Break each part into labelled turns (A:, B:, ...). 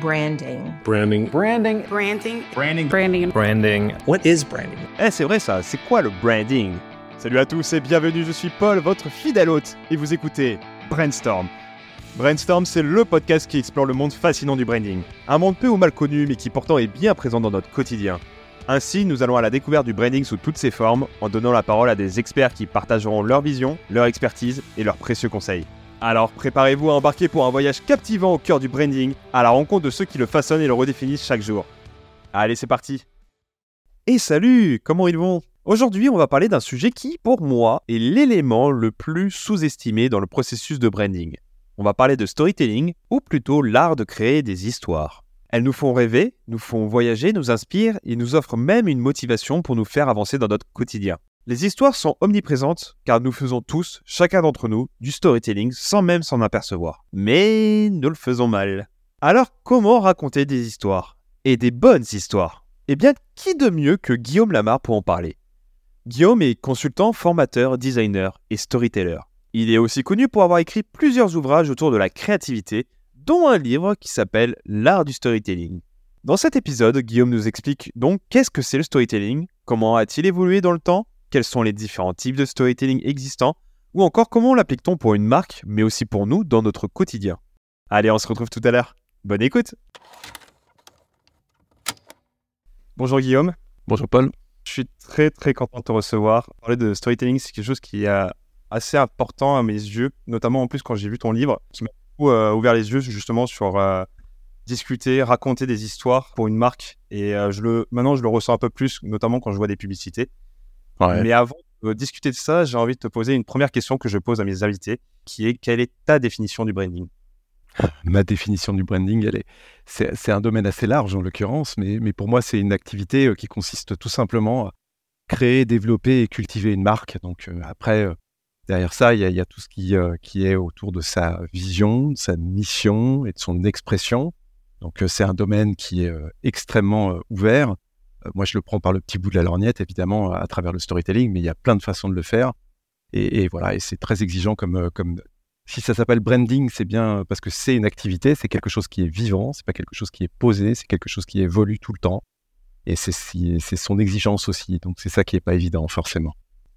A: Branding.
B: Branding.
C: Branding.
D: Branding.
C: Branding.
D: Branding.
B: Branding. What is branding?
E: Eh, c'est vrai ça, c'est quoi le branding? Salut à tous et bienvenue, je suis Paul, votre fidèle hôte, et vous écoutez Brainstorm. Brainstorm, c'est le podcast qui explore le monde fascinant du branding. Un monde peu ou mal connu, mais qui pourtant est bien présent dans notre quotidien. Ainsi, nous allons à la découverte du branding sous toutes ses formes, en donnant la parole à des experts qui partageront leur vision, leur expertise et leurs précieux conseils. Alors préparez-vous à embarquer pour un voyage captivant au cœur du branding, à la rencontre de ceux qui le façonnent et le redéfinissent chaque jour. Allez, c'est parti Et salut Comment ils vont? Aujourd'hui, on va parler d'un sujet qui, pour moi, est l'élément le plus sous-estimé dans le processus de branding. On va parler de storytelling, ou plutôt l'art de créer des histoires. Elles nous font rêver, nous font voyager, nous inspirent et nous offrent même une motivation pour nous faire avancer dans notre quotidien. Les histoires sont omniprésentes car nous faisons tous, chacun d'entre nous, du storytelling sans même s'en apercevoir. Mais nous le faisons mal. Alors comment raconter des histoires? Et des bonnes histoires? Eh bien, qui de mieux que Guillaume Lamar pour en parler? Guillaume est consultant, formateur, designer et storyteller. Il est aussi connu pour avoir écrit plusieurs ouvrages autour de la créativité, dont un livre qui s'appelle L'art du storytelling. Dans cet épisode, Guillaume nous explique donc qu'est-ce que c'est le storytelling, comment a-t-il évolué dans le temps, quels sont les différents types de storytelling existants, ou encore comment l'applique-t-on pour une marque, mais aussi pour nous dans notre quotidien. Allez, on se retrouve tout à l'heure. Bonne écoute Bonjour Guillaume.
B: Bonjour Paul.
E: Je suis très très content de te recevoir. Parler de storytelling, c'est quelque chose qui est assez important à mes yeux, notamment en plus quand j'ai vu ton livre, qui m'a beaucoup euh, ouvert les yeux justement sur euh, discuter, raconter des histoires pour une marque. Et euh, je le, maintenant, je le ressens un peu plus, notamment quand je vois des publicités.
B: Ouais.
E: Mais avant de discuter de ça, j'ai envie de te poser une première question que je pose à mes invités, qui est quelle est ta définition du branding?
B: Ma définition du branding, elle est, c'est, c'est un domaine assez large en l'occurrence, mais, mais pour moi, c'est une activité euh, qui consiste tout simplement à créer, développer et cultiver une marque. Donc euh, après, euh, derrière ça, il y, a, il y a tout ce qui, euh, qui est autour de sa vision, de sa mission et de son expression. Donc c'est un domaine qui est extrêmement ouvert. Euh, moi, je le prends par le petit bout de la lorgnette, évidemment, à travers le storytelling, mais il y a plein de façons de le faire. Et, voilà, et c'est très exigeant comme, euh, comme si ça s'appelle branding, c'est bien parce que c'est une activité, c'est quelque chose qui est vivant, c'est pas quelque chose qui est posé, c'est quelque chose qui évolue tout le temps. Et c'est son exigence aussi. Donc c'est ça qui est pas évident forcément.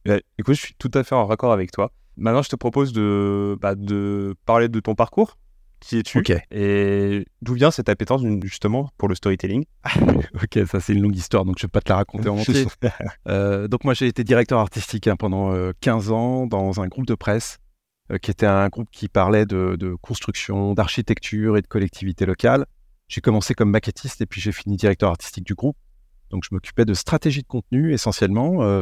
E: Euh, Écoute, je suis tout à fait en raccord avec toi. Maintenant, je te propose de, bah, de parler de ton parcours. Qui es-tu. Et d'où vient cette appétence justement pour le storytelling?
B: Ok, ça c'est une longue histoire, donc je vais pas te la raconter en entier. Euh, donc moi j'ai été directeur artistique hein, pendant euh, 15 ans dans un groupe de presse euh, qui était un groupe qui parlait de, de construction, d'architecture et de collectivité locale. J'ai commencé comme maquettiste et puis j'ai fini directeur artistique du groupe. Donc je m'occupais de stratégie de contenu essentiellement, euh,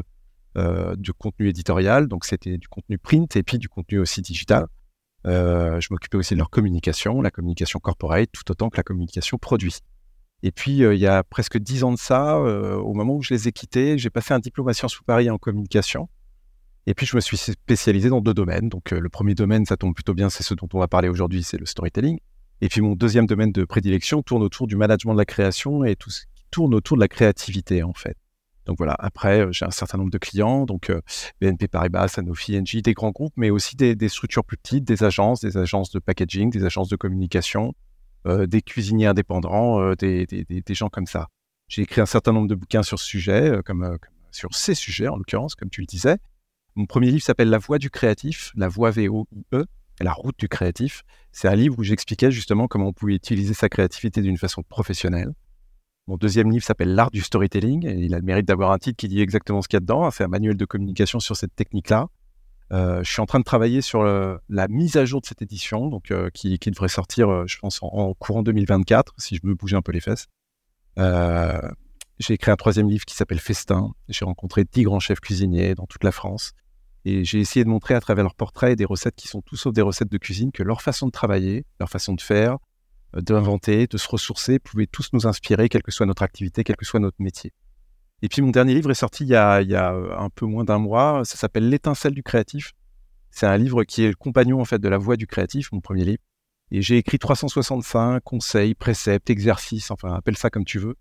B: euh, du contenu éditorial, donc c'était du contenu print et puis du contenu aussi digital. Euh, je m'occupais aussi de leur communication, la communication corporate, tout autant que la communication produit. Et puis, euh, il y a presque dix ans de ça, euh, au moment où je les ai quittés, j'ai passé un diplôme à Sciences Po Paris en communication. Et puis, je me suis spécialisé dans deux domaines. Donc, le premier domaine, ça tombe plutôt bien, c'est ce dont on va parler aujourd'hui, c'est le storytelling. Et puis, mon deuxième domaine de prédilection tourne autour du management de la création et tout ce qui tourne autour de la créativité, en fait. Donc voilà, après, euh, j'ai un certain nombre de clients, donc euh, BNP Paribas, Sanofi, Engie, des grands groupes, mais aussi des, structures plus petites, des agences, des agences de packaging, des agences de communication, euh, des cuisiniers indépendants, des, gens comme ça. J'ai écrit un certain nombre de bouquins sur ce sujet, comme, sur ces sujets en l'occurrence, comme tu le disais. Mon premier livre s'appelle La Voie du créatif, La Voie V-O-I-E, La route du créatif. C'est un livre où j'expliquais justement comment on pouvait utiliser sa créativité d'une façon professionnelle. Mon deuxième livre s'appelle L'art du storytelling et il a le mérite d'avoir un titre qui dit exactement ce qu'il y a dedans. C'est un manuel de communication sur cette technique-là. Euh, je suis en train de travailler sur le- la mise à jour de cette édition, donc euh, qui, devrait sortir, euh, je pense, en, courant 2024, si je me bougeais un peu les fesses. Euh, j'ai écrit un troisième livre qui s'appelle Festin. J'ai rencontré dix grands chefs cuisiniers dans toute la France. Et j'ai essayé de montrer à travers leurs portraits et des recettes qui sont tout sauf des recettes de cuisine que leur façon de travailler, leur façon de faire, euh, d'inventer, de se ressourcer, pouvaient tous nous inspirer, quelle que soit notre activité, quel que soit notre métier. Et puis mon dernier livre est sorti il y a, il y a euh, un peu moins d'un mois. Ça s'appelle L'étincelle du créatif. C'est un livre qui est le compagnon en fait de la voix du créatif, mon premier livre. Et j'ai écrit 365 conseils, préceptes, exercices, enfin appelle ça comme tu veux,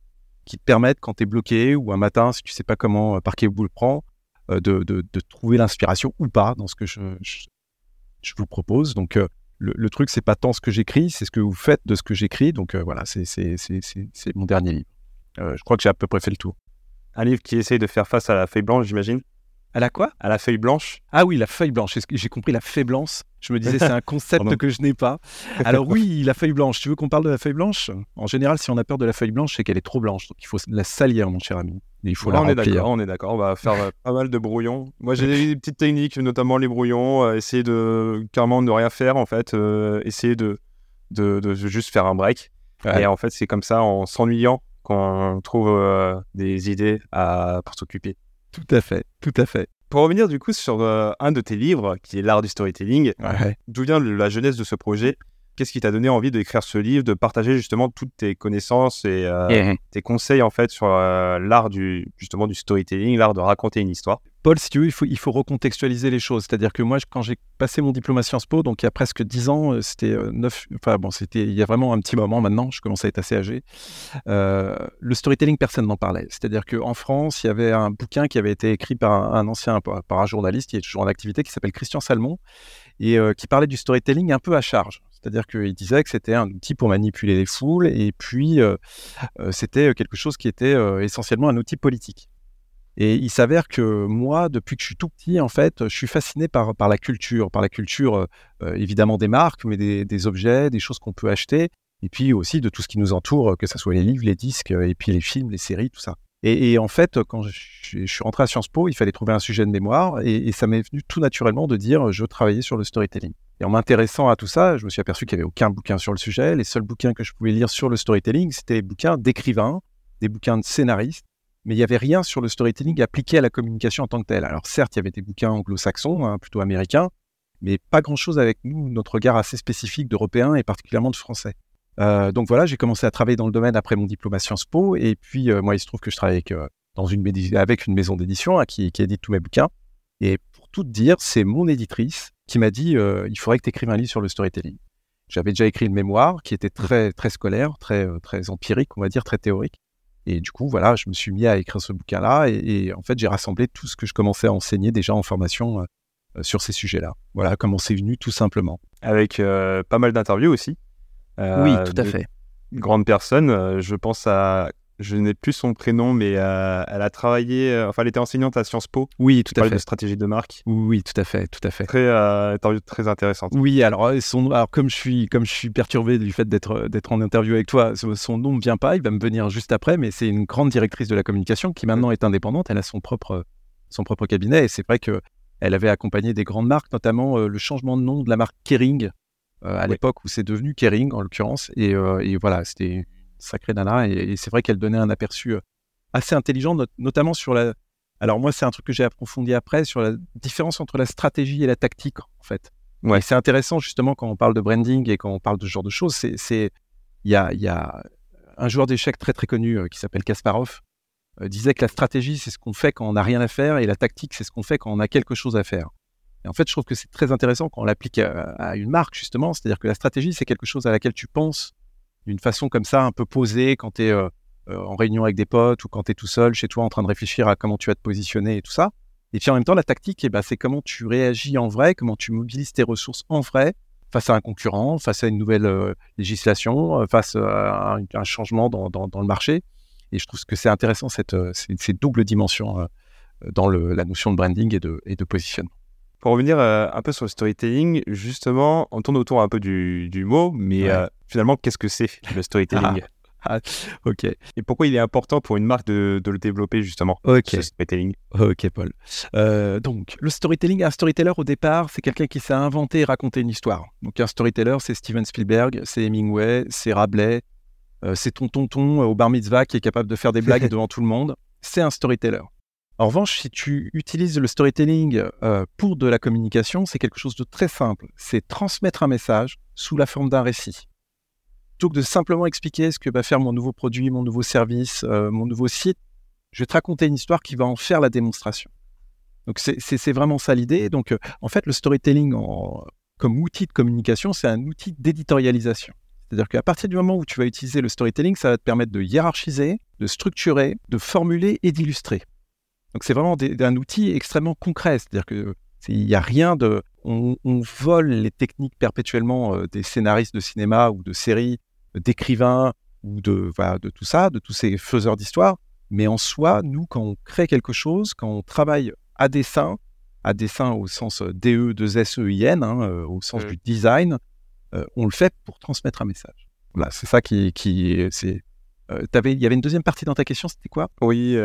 B: qui te permettent quand tu es bloqué ou un matin si tu sais pas comment euh, par quel bout le prendre, euh, de, de, de trouver l'inspiration ou pas dans ce que je, je, vous propose. Donc le, truc, c'est pas tant ce que j'écris, c'est ce que vous faites de ce que j'écris. Donc voilà, c'est mon dernier livre. je crois que j'ai à peu près fait le tour.
E: Un livre qui essaye de faire face à la feuille blanche, j'imagine?
B: À la quoi?
E: À la feuille blanche.
B: Ah oui, la feuille blanche. J'ai compris la faiblance. Je me disais, c'est un concept que je n'ai pas. Alors oui, la feuille blanche. Tu veux qu'on parle de la feuille blanche? En général, si on a peur de la feuille blanche, c'est qu'elle est trop blanche. Donc il faut la salir, mon cher ami. il faut la
E: on
B: Est
E: d'accord, on est d'accord. On va faire euh, pas mal de brouillons. Moi, j'ai des petites techniques, notamment les brouillons. Euh, essayer de carrément ne rien faire, en fait. Euh, essayer de, de, juste faire un break. Et en fait, c'est comme ça, en s'ennuyant, qu'on trouve des idées à, pour s'occuper.
B: Tout à fait, tout à fait.
E: Pour revenir du coup sur euh, un de tes livres, qui est l'art du storytelling, d'où vient la jeunesse de ce projet? Qu'est-ce qui t'a donné envie d'écrire ce livre, de partager justement toutes tes connaissances et euh, tes conseils en fait sur euh, l'art du justement du storytelling, l'art de raconter une histoire?
B: Paul, si tu veux, il faut, il faut recontextualiser les choses. C'est-à-dire que moi, quand j'ai passé mon diplôme à Sciences Po, donc il y a presque dix ans, euh, c'était euh, neuf, enfin bon, c'était il y a vraiment un petit moment maintenant, je commence à être assez âgé. Euh, le storytelling, personne n'en parlait. C'est-à-dire qu'en France, il y avait un bouquin qui avait été écrit par un, ancien, par un journaliste qui est toujours en activité, qui s'appelle Christian Salmon, et qui parlait du storytelling un peu à charge. C'est-à-dire qu'il disait que c'était un outil pour manipuler les foules, et puis c'était quelque chose qui était essentiellement un outil politique. Et il s'avère que moi, depuis que je suis tout petit, en fait, je suis fasciné par, la culture, par la culture euh, euh, évidemment des marques, mais des, objets, des choses qu'on peut acheter, et puis aussi de tout ce qui nous entoure, que ce soit les livres, les disques, et puis les films, les séries, tout ça. Et, en fait, quand je, suis rentré à Sciences Po, il fallait trouver un sujet de mémoire, et, ça m'est venu tout naturellement de dire je veux travailler sur le storytelling. Et en m'intéressant à tout ça, je me suis aperçu qu'il n'y avait aucun bouquin sur le sujet. Les seuls bouquins que je pouvais lire sur le storytelling, c'était des bouquins d'écrivains, des bouquins de scénaristes, mais il n'y avait rien sur le storytelling appliqué à la communication en tant que telle. Alors certes, il y avait des bouquins anglo-saxons, hein, plutôt américains, mais pas grand-chose avec nous, notre regard assez spécifique d'Européens et particulièrement de Français. Euh, donc voilà, j'ai commencé à travailler dans le domaine après mon diplôme à Sciences Po, et puis euh, moi, il se trouve que je travaille avec, euh, dans une, avec une maison d'édition hein, qui, qui, édite tous mes bouquins. Et pour tout dire, c'est mon éditrice qui m'a dit il faudrait que tu écrives un livre sur le storytelling. J'avais déjà écrit le mémoire qui était très, très scolaire, très, très empirique, on va dire, très théorique. Et du coup, voilà, je me suis mis à écrire ce bouquin-là et, en fait, j'ai rassemblé tout ce que je commençais à enseigner déjà en formation sur ces sujets-là. Voilà comment c'est venu tout simplement.
E: Avec pas mal d'interviews aussi.
B: Oui, tout à fait.
E: Grande personne, je pense à je n'ai plus son prénom, mais euh, elle a travaillé, euh, enfin, elle était enseignante à Sciences Po.
B: Oui, tout à fait.
E: de stratégie de marque.
B: Oui, tout à fait, tout à fait.
E: Très, euh, interview très intéressante.
B: Oui, alors, alors comme je suis, comme je suis perturbé du fait d'être, d'être en interview avec toi, son nom ne vient pas, il va me venir juste après, mais c'est une grande directrice de la communication qui maintenant est indépendante. Elle a son propre, son propre cabinet et c'est vrai que elle avait accompagné des grandes marques, notamment le changement de nom de la marque Kering à l'époque où c'est devenu Kering en l'occurrence. Et, et voilà, c'était sacrée nana. Et, c'est vrai qu'elle donnait un aperçu euh, assez intelligent, notamment sur la. Alors, moi, c'est un truc que j'ai approfondi après, sur la différence entre la stratégie et la tactique, en fait. Ouais. C'est intéressant, justement, quand on parle de branding et quand on parle de ce genre de choses. C'est. Il y a, y a un joueur d'échecs très, très connu euh, qui s'appelle Kasparov, euh, disait que la stratégie, c'est ce qu'on fait quand on n'a rien à faire et la tactique, c'est ce qu'on fait quand on a quelque chose à faire. Et en fait, je trouve que c'est très intéressant quand on l'applique à, une marque, justement. C'est-à-dire que la stratégie, c'est quelque chose à laquelle tu penses d'une façon comme ça, un peu posée, quand tu es euh, euh, en réunion avec des potes ou quand tu es tout seul chez toi en train de réfléchir à comment tu vas te positionner et tout ça. Et puis en même temps, la tactique, eh ben, c'est comment tu réagis en vrai, comment tu mobilises tes ressources en vrai face à un concurrent, face à une nouvelle euh, législation, face à un, changement dans, le marché. Et je trouve que c'est intéressant cette, ces, doubles dimensions dans la notion de branding et et de positionnement.
E: Pour revenir euh, un peu sur le storytelling, justement, on tourne autour un peu du, mot, mais euh, finalement, qu'est-ce que c'est le storytelling
B: ah, ok.
E: Et pourquoi il est important pour une marque de, le développer justement,
B: Ok.
E: ce storytelling?
B: Ok, Paul. Euh, donc, le storytelling, un storyteller au départ, c'est quelqu'un qui sait inventer et raconter une histoire. Donc, un storyteller, c'est Steven Spielberg, c'est Hemingway, c'est Rabelais, c'est ton tonton au bar mitzvah qui est capable de faire des blagues devant tout le monde. C'est un storyteller. En revanche, si tu utilises le storytelling euh, pour de la communication, c'est quelque chose de très simple. C'est transmettre un message sous la forme d'un récit. Plutôt que de simplement expliquer ce que va faire mon nouveau produit, mon nouveau service, euh, mon nouveau site, je vais te raconter une histoire qui va en faire la démonstration. Donc c'est vraiment ça l'idée. Donc euh, en fait, le storytelling comme outil de communication, c'est un outil d'éditorialisation. C'est-à-dire qu'à partir du moment où tu vas utiliser le storytelling, ça va te permettre de hiérarchiser, de structurer, de formuler et d'illustrer. Donc c'est vraiment un outil extrêmement concret, c'est-à-dire qu'il n'y a rien de... on, vole les techniques perpétuellement des scénaristes de cinéma ou de séries, d'écrivains ou de, de tout ça, de tous ces faiseurs d'histoire. Mais en soi, nous, quand on crée quelque chose, quand on travaille à dessin, à dessin au sens DE, de SEIN, hein, au sens du design, on le fait pour transmettre un message. Voilà, c'est ça qui, qui c'est. Il y avait une deuxième partie dans ta question, c'était quoi?
E: Oui,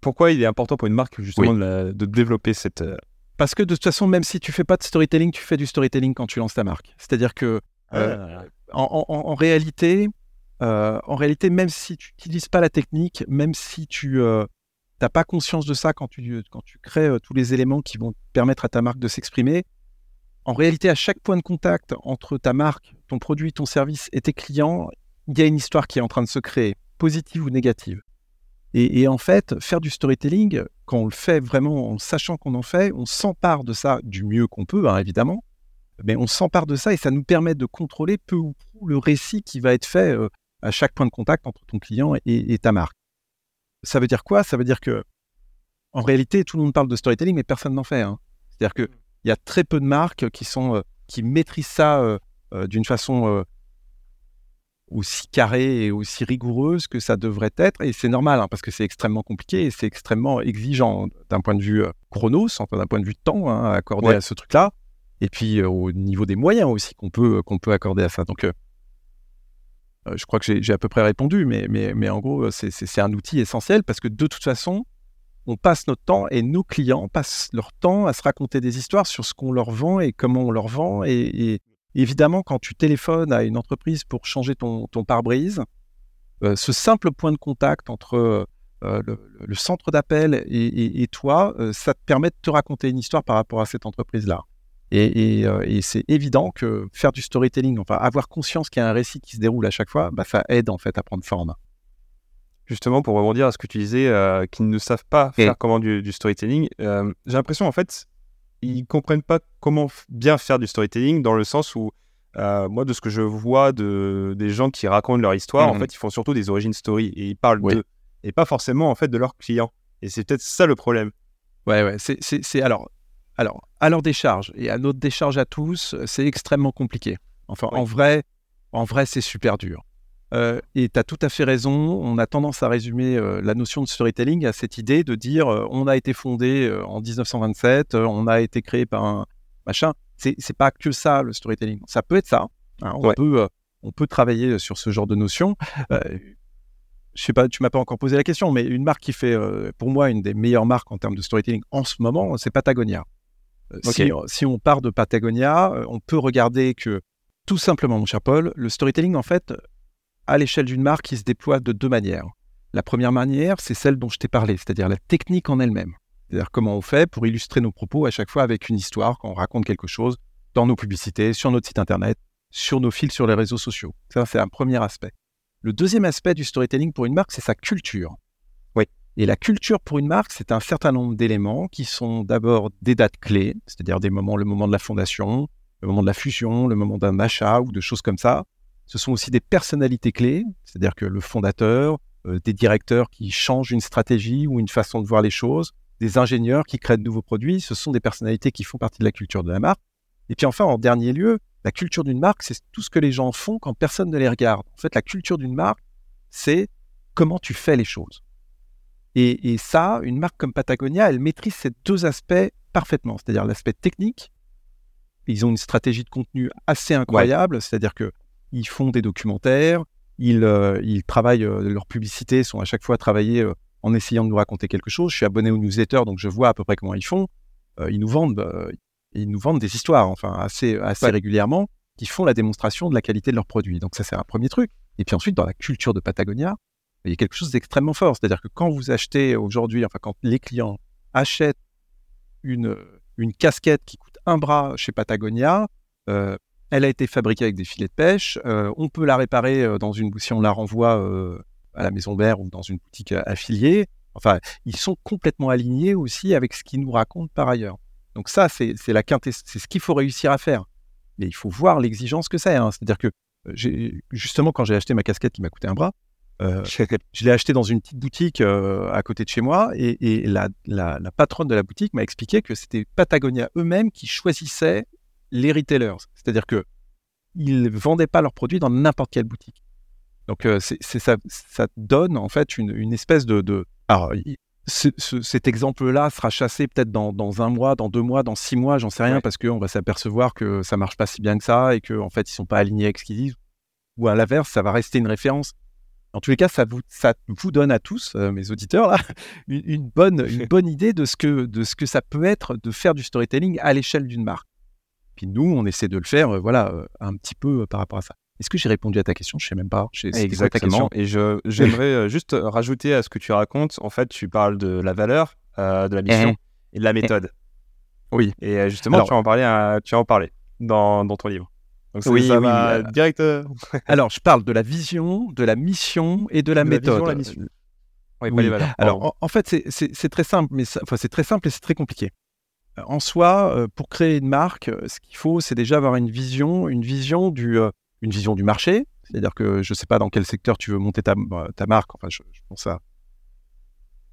E: pourquoi il est important pour une marque justement de, développer cette.
B: Parce que de toute façon, même si tu fais pas de storytelling, tu fais du storytelling quand tu lances ta marque. C'est-à-dire que ah, en, réalité, euh, en réalité, même si tu n'utilises pas la technique, même si tu n'as euh, pas conscience de ça quand tu, quand tu crées euh, tous les éléments qui vont permettre à ta marque de s'exprimer, en réalité, à chaque point de contact entre ta marque, ton produit, ton service et tes clients, il y a une histoire qui est en train de se créer, positive ou négative. Et, en fait, faire du storytelling, quand on le fait vraiment en sachant qu'on en fait, on s'empare de ça du mieux qu'on peut, hein, évidemment, mais on s'empare de ça et ça nous permet de contrôler peu ou prou le récit qui va être fait à chaque point de contact entre ton client et, ta marque. Ça veut dire quoi? Ça veut dire que, en réalité, tout le monde parle de storytelling, mais personne n'en fait. Hein. C'est-à-dire qu'il mmh. y a très peu de marques qui, sont, euh, qui maîtrisent ça euh, euh, d'une façon aussi carrée et aussi rigoureuse que ça devrait être. Et c'est normal, hein, parce que c'est extrêmement compliqué et c'est extrêmement exigeant d'un point de vue chronos, d'un point de vue de temps hein, accordé à ce truc-là. Et puis au niveau des moyens aussi qu'on peut, qu'on peut accorder à ça. Donc euh, je crois que j'ai à peu près répondu, mais, mais, mais en gros, c'est un outil essentiel parce que de toute façon, on passe notre temps et nos clients passent leur temps à se raconter des histoires sur ce qu'on leur vend et comment on leur vend. Et, évidemment, quand tu téléphones à une entreprise pour changer ton, ton pare-brise, euh, ce simple point de contact entre euh, le, centre d'appel et, et, toi, ça te permet de te raconter une histoire par rapport à cette entreprise-là. Euh, et, c'est évident que faire du storytelling, enfin avoir conscience qu'il y a un récit qui se déroule à chaque fois, bah, ça aide en fait à prendre forme.
E: Justement, pour rebondir à ce que tu disais, euh, qu'ils ne savent pas faire comment du, storytelling, euh, j'ai l'impression en fait, ils comprennent pas comment bien faire du storytelling dans le sens où moi, de ce que je vois de, des gens qui racontent leur histoire, en mmh fait, ils font surtout des origin story et ils parlent d'eux et pas forcément en fait de leurs clients. Et c'est peut-être ça le problème.
B: Ouais, ouais. C'est alors alors, à leur décharge et à notre décharge à tous, c'est extrêmement compliqué. Enfin, en vrai, en vrai, c'est super dur. Euh, et tu as tout à fait raison. On a tendance à résumer euh, la notion de storytelling à cette idée de dire euh, on a été fondé en 1927, on a été créé par un machin. C'est, c'est pas que ça le storytelling. Ça peut être ça. Hein. on, peut, on peut travailler sur ce genre de notion. je sais pas, tu m'as pas encore posé la question, mais une marque qui fait, pour moi, une des meilleures marques en termes de storytelling en ce moment, c'est Patagonia. Euh, si, on part de Patagonia, on peut regarder que, tout simplement, mon cher Paul, le storytelling, en fait, à l'échelle d'une marque, il se déploie de deux manières. La première manière, c'est celle dont je t'ai parlé, c'est-à-dire la technique en elle-même. C'est-à-dire comment on fait pour illustrer nos propos à chaque fois avec une histoire, quand on raconte quelque chose dans nos publicités, sur notre site internet, sur nos fils sur les réseaux sociaux. Ça, c'est un premier aspect. Le deuxième aspect du storytelling pour une marque, c'est sa culture. Et la culture pour une marque, c'est un certain nombre d'éléments qui sont d'abord des dates clés, c'est-à-dire des moments, le moment de la fondation, le moment de la fusion, le moment d'un achat ou de choses comme ça. Ce sont aussi des personnalités clés, c'est-à-dire que le fondateur, euh, des directeurs qui changent une stratégie ou une façon de voir les choses, des ingénieurs qui créent de nouveaux produits, ce sont des personnalités qui font partie de la culture de la marque. Et puis enfin, en dernier lieu, la culture d'une marque, c'est tout ce que les gens font quand personne ne les regarde. En fait, la culture d'une marque, c'est comment tu fais les choses. Et, ça, une marque comme Patagonia, elle maîtrise ces deux aspects parfaitement, c'est-à-dire l'aspect technique. Ils ont une stratégie de contenu assez incroyable, c'est-à-dire que ils font des documentaires, ils, euh, ils travaillent, euh, leurs publicités sont à chaque fois travaillées euh, en essayant de nous raconter quelque chose. Je suis abonné aux newsletters, donc je vois à peu près comment ils font. ils nous vendent, ils nous vendent des histoires, enfin assez, assez régulièrement, qui font la démonstration de la qualité de leurs produits. Donc ça, c'est un premier truc. Et puis ensuite, dans la culture de Patagonia, il y a quelque chose d'extrêmement fort. C'est-à-dire que quand vous achetez aujourd'hui, enfin quand les clients achètent une, une casquette qui coûte un bras chez Patagonia, euh, elle a été fabriquée avec des filets de pêche, euh, on peut la réparer euh, dans une si on la renvoie à la maison mère ou dans une boutique affiliée. Enfin, ils sont complètement alignés aussi avec ce qu'ils nous racontent par ailleurs. Donc ça, c'est la c'est ce qu'il faut réussir à faire. Mais il faut voir l'exigence que c'est. Hein. C'est-à-dire que justement, quand j'ai acheté ma casquette qui m'a coûté un bras, euh, je l'ai acheté dans une petite boutique euh, à côté de chez moi et, la, patronne de la boutique m'a expliqué que c'était Patagonia eux-mêmes qui choisissaient les retailers. C'est-à-dire que ils vendaient pas leurs produits dans n'importe quelle boutique. Donc euh, c'est ça, ça donne en fait une, espèce de, de... Alors, cet exemple-là sera chassé peut-être dans, dans, un mois, dans deux mois, dans six mois, j'en sais rien, parce qu'on va s'apercevoir que ça marche pas si bien que ça et qu'en en fait ils sont pas alignés avec ce qu'ils disent. Ou à l'inverse, ça va rester une référence. En tous les cas, ça vous, ça vous donne à tous, euh, mes auditeurs, là, une, bonne, une bonne idée de ce, que, de ce que ça peut être de faire du storytelling à l'échelle d'une marque. Puis nous, on essaie de le faire, euh, voilà, euh, un petit peu par rapport à ça. Est-ce que j'ai répondu à ta question? Je sais même pas.
E: Exactement. Et je, j'aimerais juste rajouter à ce que tu racontes. En fait, tu parles de la valeur, de la mission eh. et de la méthode.
B: Oui.
E: Et justement, tu, en parlais, tu en parlais dans, dans ton livre oui, ça va direct. Euh,
B: Alors, je parle de la vision, de la mission et de la méthode. La vision, la mission. Oui, Alors, en, fait, c'est très simple, mais enfin, c'est très simple et c'est très compliqué. Euh, en soi, euh, pour créer une marque, ce qu'il faut, c'est déjà avoir une vision, une vision du, une vision du marché. C'est-à-dire que je ne sais pas dans quel secteur tu veux monter ta, ta marque. Enfin, je, pense à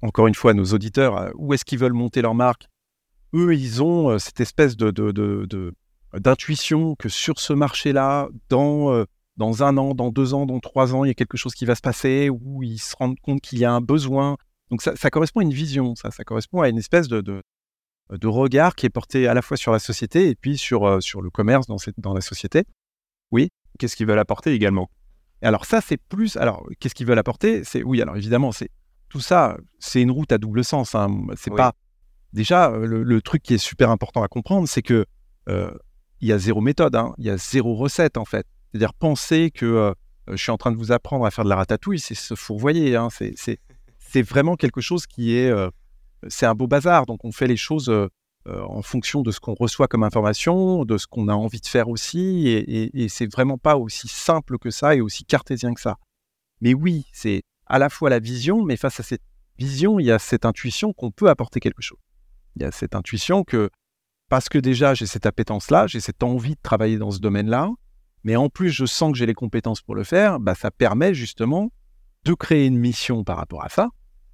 B: encore une fois nos auditeurs. Où est-ce qu'ils veulent monter leur marque Eux, ils ont cette espèce de, de, de d'intuition que sur ce marché-là, dans, euh, dans un an, dans deux ans, dans trois ans, il y a quelque chose qui va se passer, où ils se rendent compte qu'il y a un besoin. Donc ça, correspond à une vision, ça, ça correspond à une espèce de, de, regard qui est porté à la fois sur la société et puis sur, euh, sur le commerce dans, cette, dans la société. Oui.
E: Qu'est-ce qu'ils veulent apporter également?
B: Alors ça, c'est plus... Alors, qu'est-ce qu'ils veulent apporter? C'est Oui, alors évidemment, c'est tout ça, c'est une route à double sens. Hein. C'est pas... Déjà, le, truc qui est super important à comprendre, c'est que euh, il y a zéro méthode, hein. il y a zéro recette en fait. C'est-à-dire penser que euh, je suis en train de vous apprendre à faire de la ratatouille, c'est se fourvoyer. Hein. C'est vraiment quelque chose qui est... Euh, c'est un beau bazar. Donc on fait les choses euh, en fonction de ce qu'on reçoit comme information, de ce qu'on a envie de faire aussi. Et, et, c'est vraiment pas aussi simple que ça et aussi cartésien que ça. Mais oui, c'est à la fois la vision, mais face à cette vision, il y a cette intuition qu'on peut apporter quelque chose. Il y a cette intuition que parce que déjà j'ai cette appétence-là, j'ai cette envie de travailler dans ce domaine-là, mais en plus je sens que j'ai les compétences pour le faire, bah, ça permet justement de créer une mission par rapport à ça,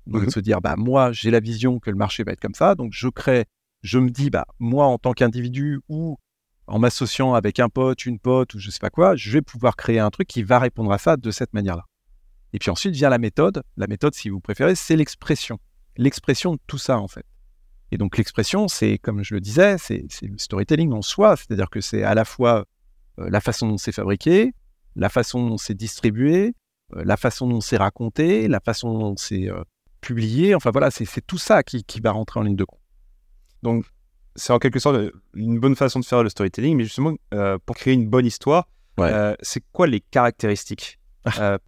B: donc de mmh se dire bah moi j'ai la vision que le marché va être comme ça, donc je crée, je me dis bah moi en tant qu'individu ou en m'associant avec un pote, une pote ou je sais pas quoi, je vais pouvoir créer un truc qui va répondre à ça de cette manière-là. Et puis ensuite vient la méthode. La méthode, si vous préférez, c'est l'expression. L'expression de tout ça, en fait. Et donc l'expression, c'est, comme je le disais, c'est le storytelling en soi, c'est-à-dire que c'est à la fois euh, la façon dont c'est fabriqué, la façon dont c'est distribué, euh, la façon dont c'est raconté, la façon dont c'est euh, publié, enfin voilà, c'est tout ça qui, va rentrer en ligne de compte.
E: Donc c'est en quelque sorte une bonne façon de faire le storytelling, mais justement, pour créer une bonne histoire, c'est quoi les caractéristiques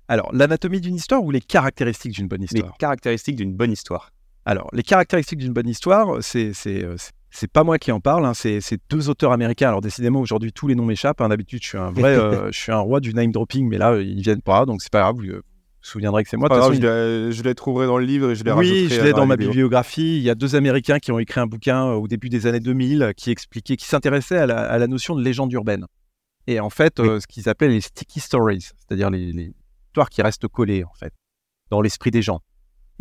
B: Alors, l'anatomie d'une histoire ou les caractéristiques d'une bonne histoire?
E: Les caractéristiques d'une bonne histoire.
B: Alors, les caractéristiques d'une bonne histoire, c'est euh, c'est pas moi qui en parle, hein, c'est deux auteurs américains. Alors décidément aujourd'hui tous les noms m'échappent. Hein. D'habitude je suis un vrai, euh, je suis un roi du name dropping, mais là ils viennent pas, donc c'est pas grave. Vous vous souviendrez que c'est moi.
E: je, les, trouverai dans le livre et je les
B: Oui, je l'ai dans, ma bibliographie. Il y a deux Américains qui ont écrit un bouquin euh, au début des années 2000 qui expliquait, qui s'intéressait à, la, notion de légende urbaine. Et en fait, ce qu'ils appellent les sticky stories, c'est-à-dire les, les histoires qui restent collées en fait dans l'esprit des gens.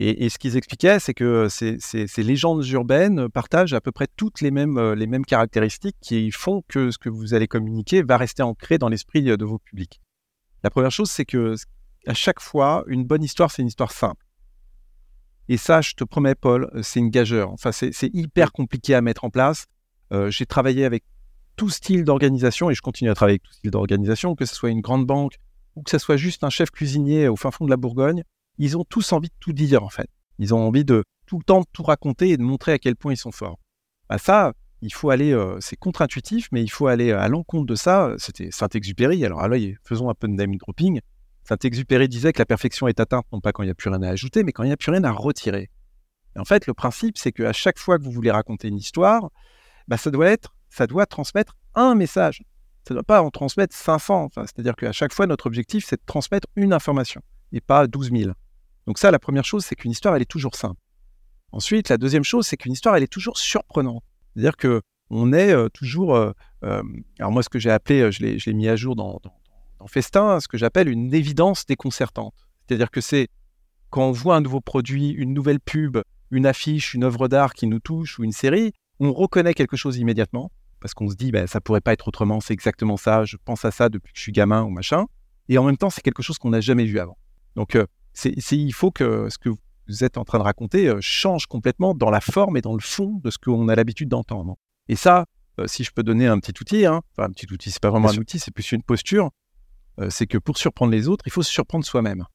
B: Et, ce qu'ils expliquaient, c'est que ces, légendes urbaines partagent à peu près toutes les mêmes, euh, les mêmes caractéristiques qui font que ce que vous allez communiquer va rester ancré dans l'esprit euh, de vos publics. La première chose, c'est que à chaque fois, une bonne histoire, c'est une histoire simple. Et ça, je te promets, Paul, euh, c'est une gageure. Enfin, c'est hyper compliqué à mettre en place. J'ai travaillé avec tout style d'organisation et je continue à travailler avec tout style d'organisation, que ce soit une grande banque ou que ce soit juste un chef cuisinier au fin fond de la Bourgogne ils ont tous envie de tout dire en fait. Ils ont envie de tout le temps de tout raconter et de montrer à quel point ils sont forts. Bah ça, il faut aller, euh, c'est contre-intuitif, mais il faut aller à l'encontre de ça. C'était Saint-Exupéry. Alors là, faisons un peu de name dropping. Saint-Exupéry disait que la perfection est atteinte non pas quand il n'y a plus rien à ajouter, mais quand il n'y a plus rien à retirer. en fait, le principe, c'est qu'à chaque fois que vous voulez raconter une histoire, bah, ça doit être, ça doit transmettre un message. Ça ne doit pas en transmettre 500. Enfin, C'est-à-dire qu'à chaque fois, notre objectif, c'est de transmettre une information et pas 12 000. Donc ça, la première chose, c'est qu'une histoire, elle est toujours simple. Ensuite, la deuxième chose, c'est qu'une histoire, elle est toujours surprenante. C'est-à-dire que on est euh, toujours... Euh, euh, alors moi, ce que j'ai appelé, je l'ai mis à jour dans, Festin, ce que j'appelle une évidence déconcertante. C'est-à-dire que c'est quand on voit un nouveau produit, une nouvelle pub, une affiche, une œuvre d'art qui nous touche ou une série, on reconnaît quelque chose immédiatement. parce qu'on se dit, ben, ça pourrait pas être autrement, c'est exactement ça, je pense à ça depuis que je suis gamin ou machin. Et en même temps, c'est quelque chose qu'on n'a jamais vu avant. Donc, euh, c'est, il faut que ce que vous êtes en train de raconter euh, change complètement dans la forme et dans le fond de ce qu'on a l'habitude d'entendre. Et ça, euh, si je peux donner un petit outil, hein, enfin un petit outil, c'est pas vraiment un outil, c'est plus une posture, c'est que pour surprendre les autres, il faut se surprendre soi-même.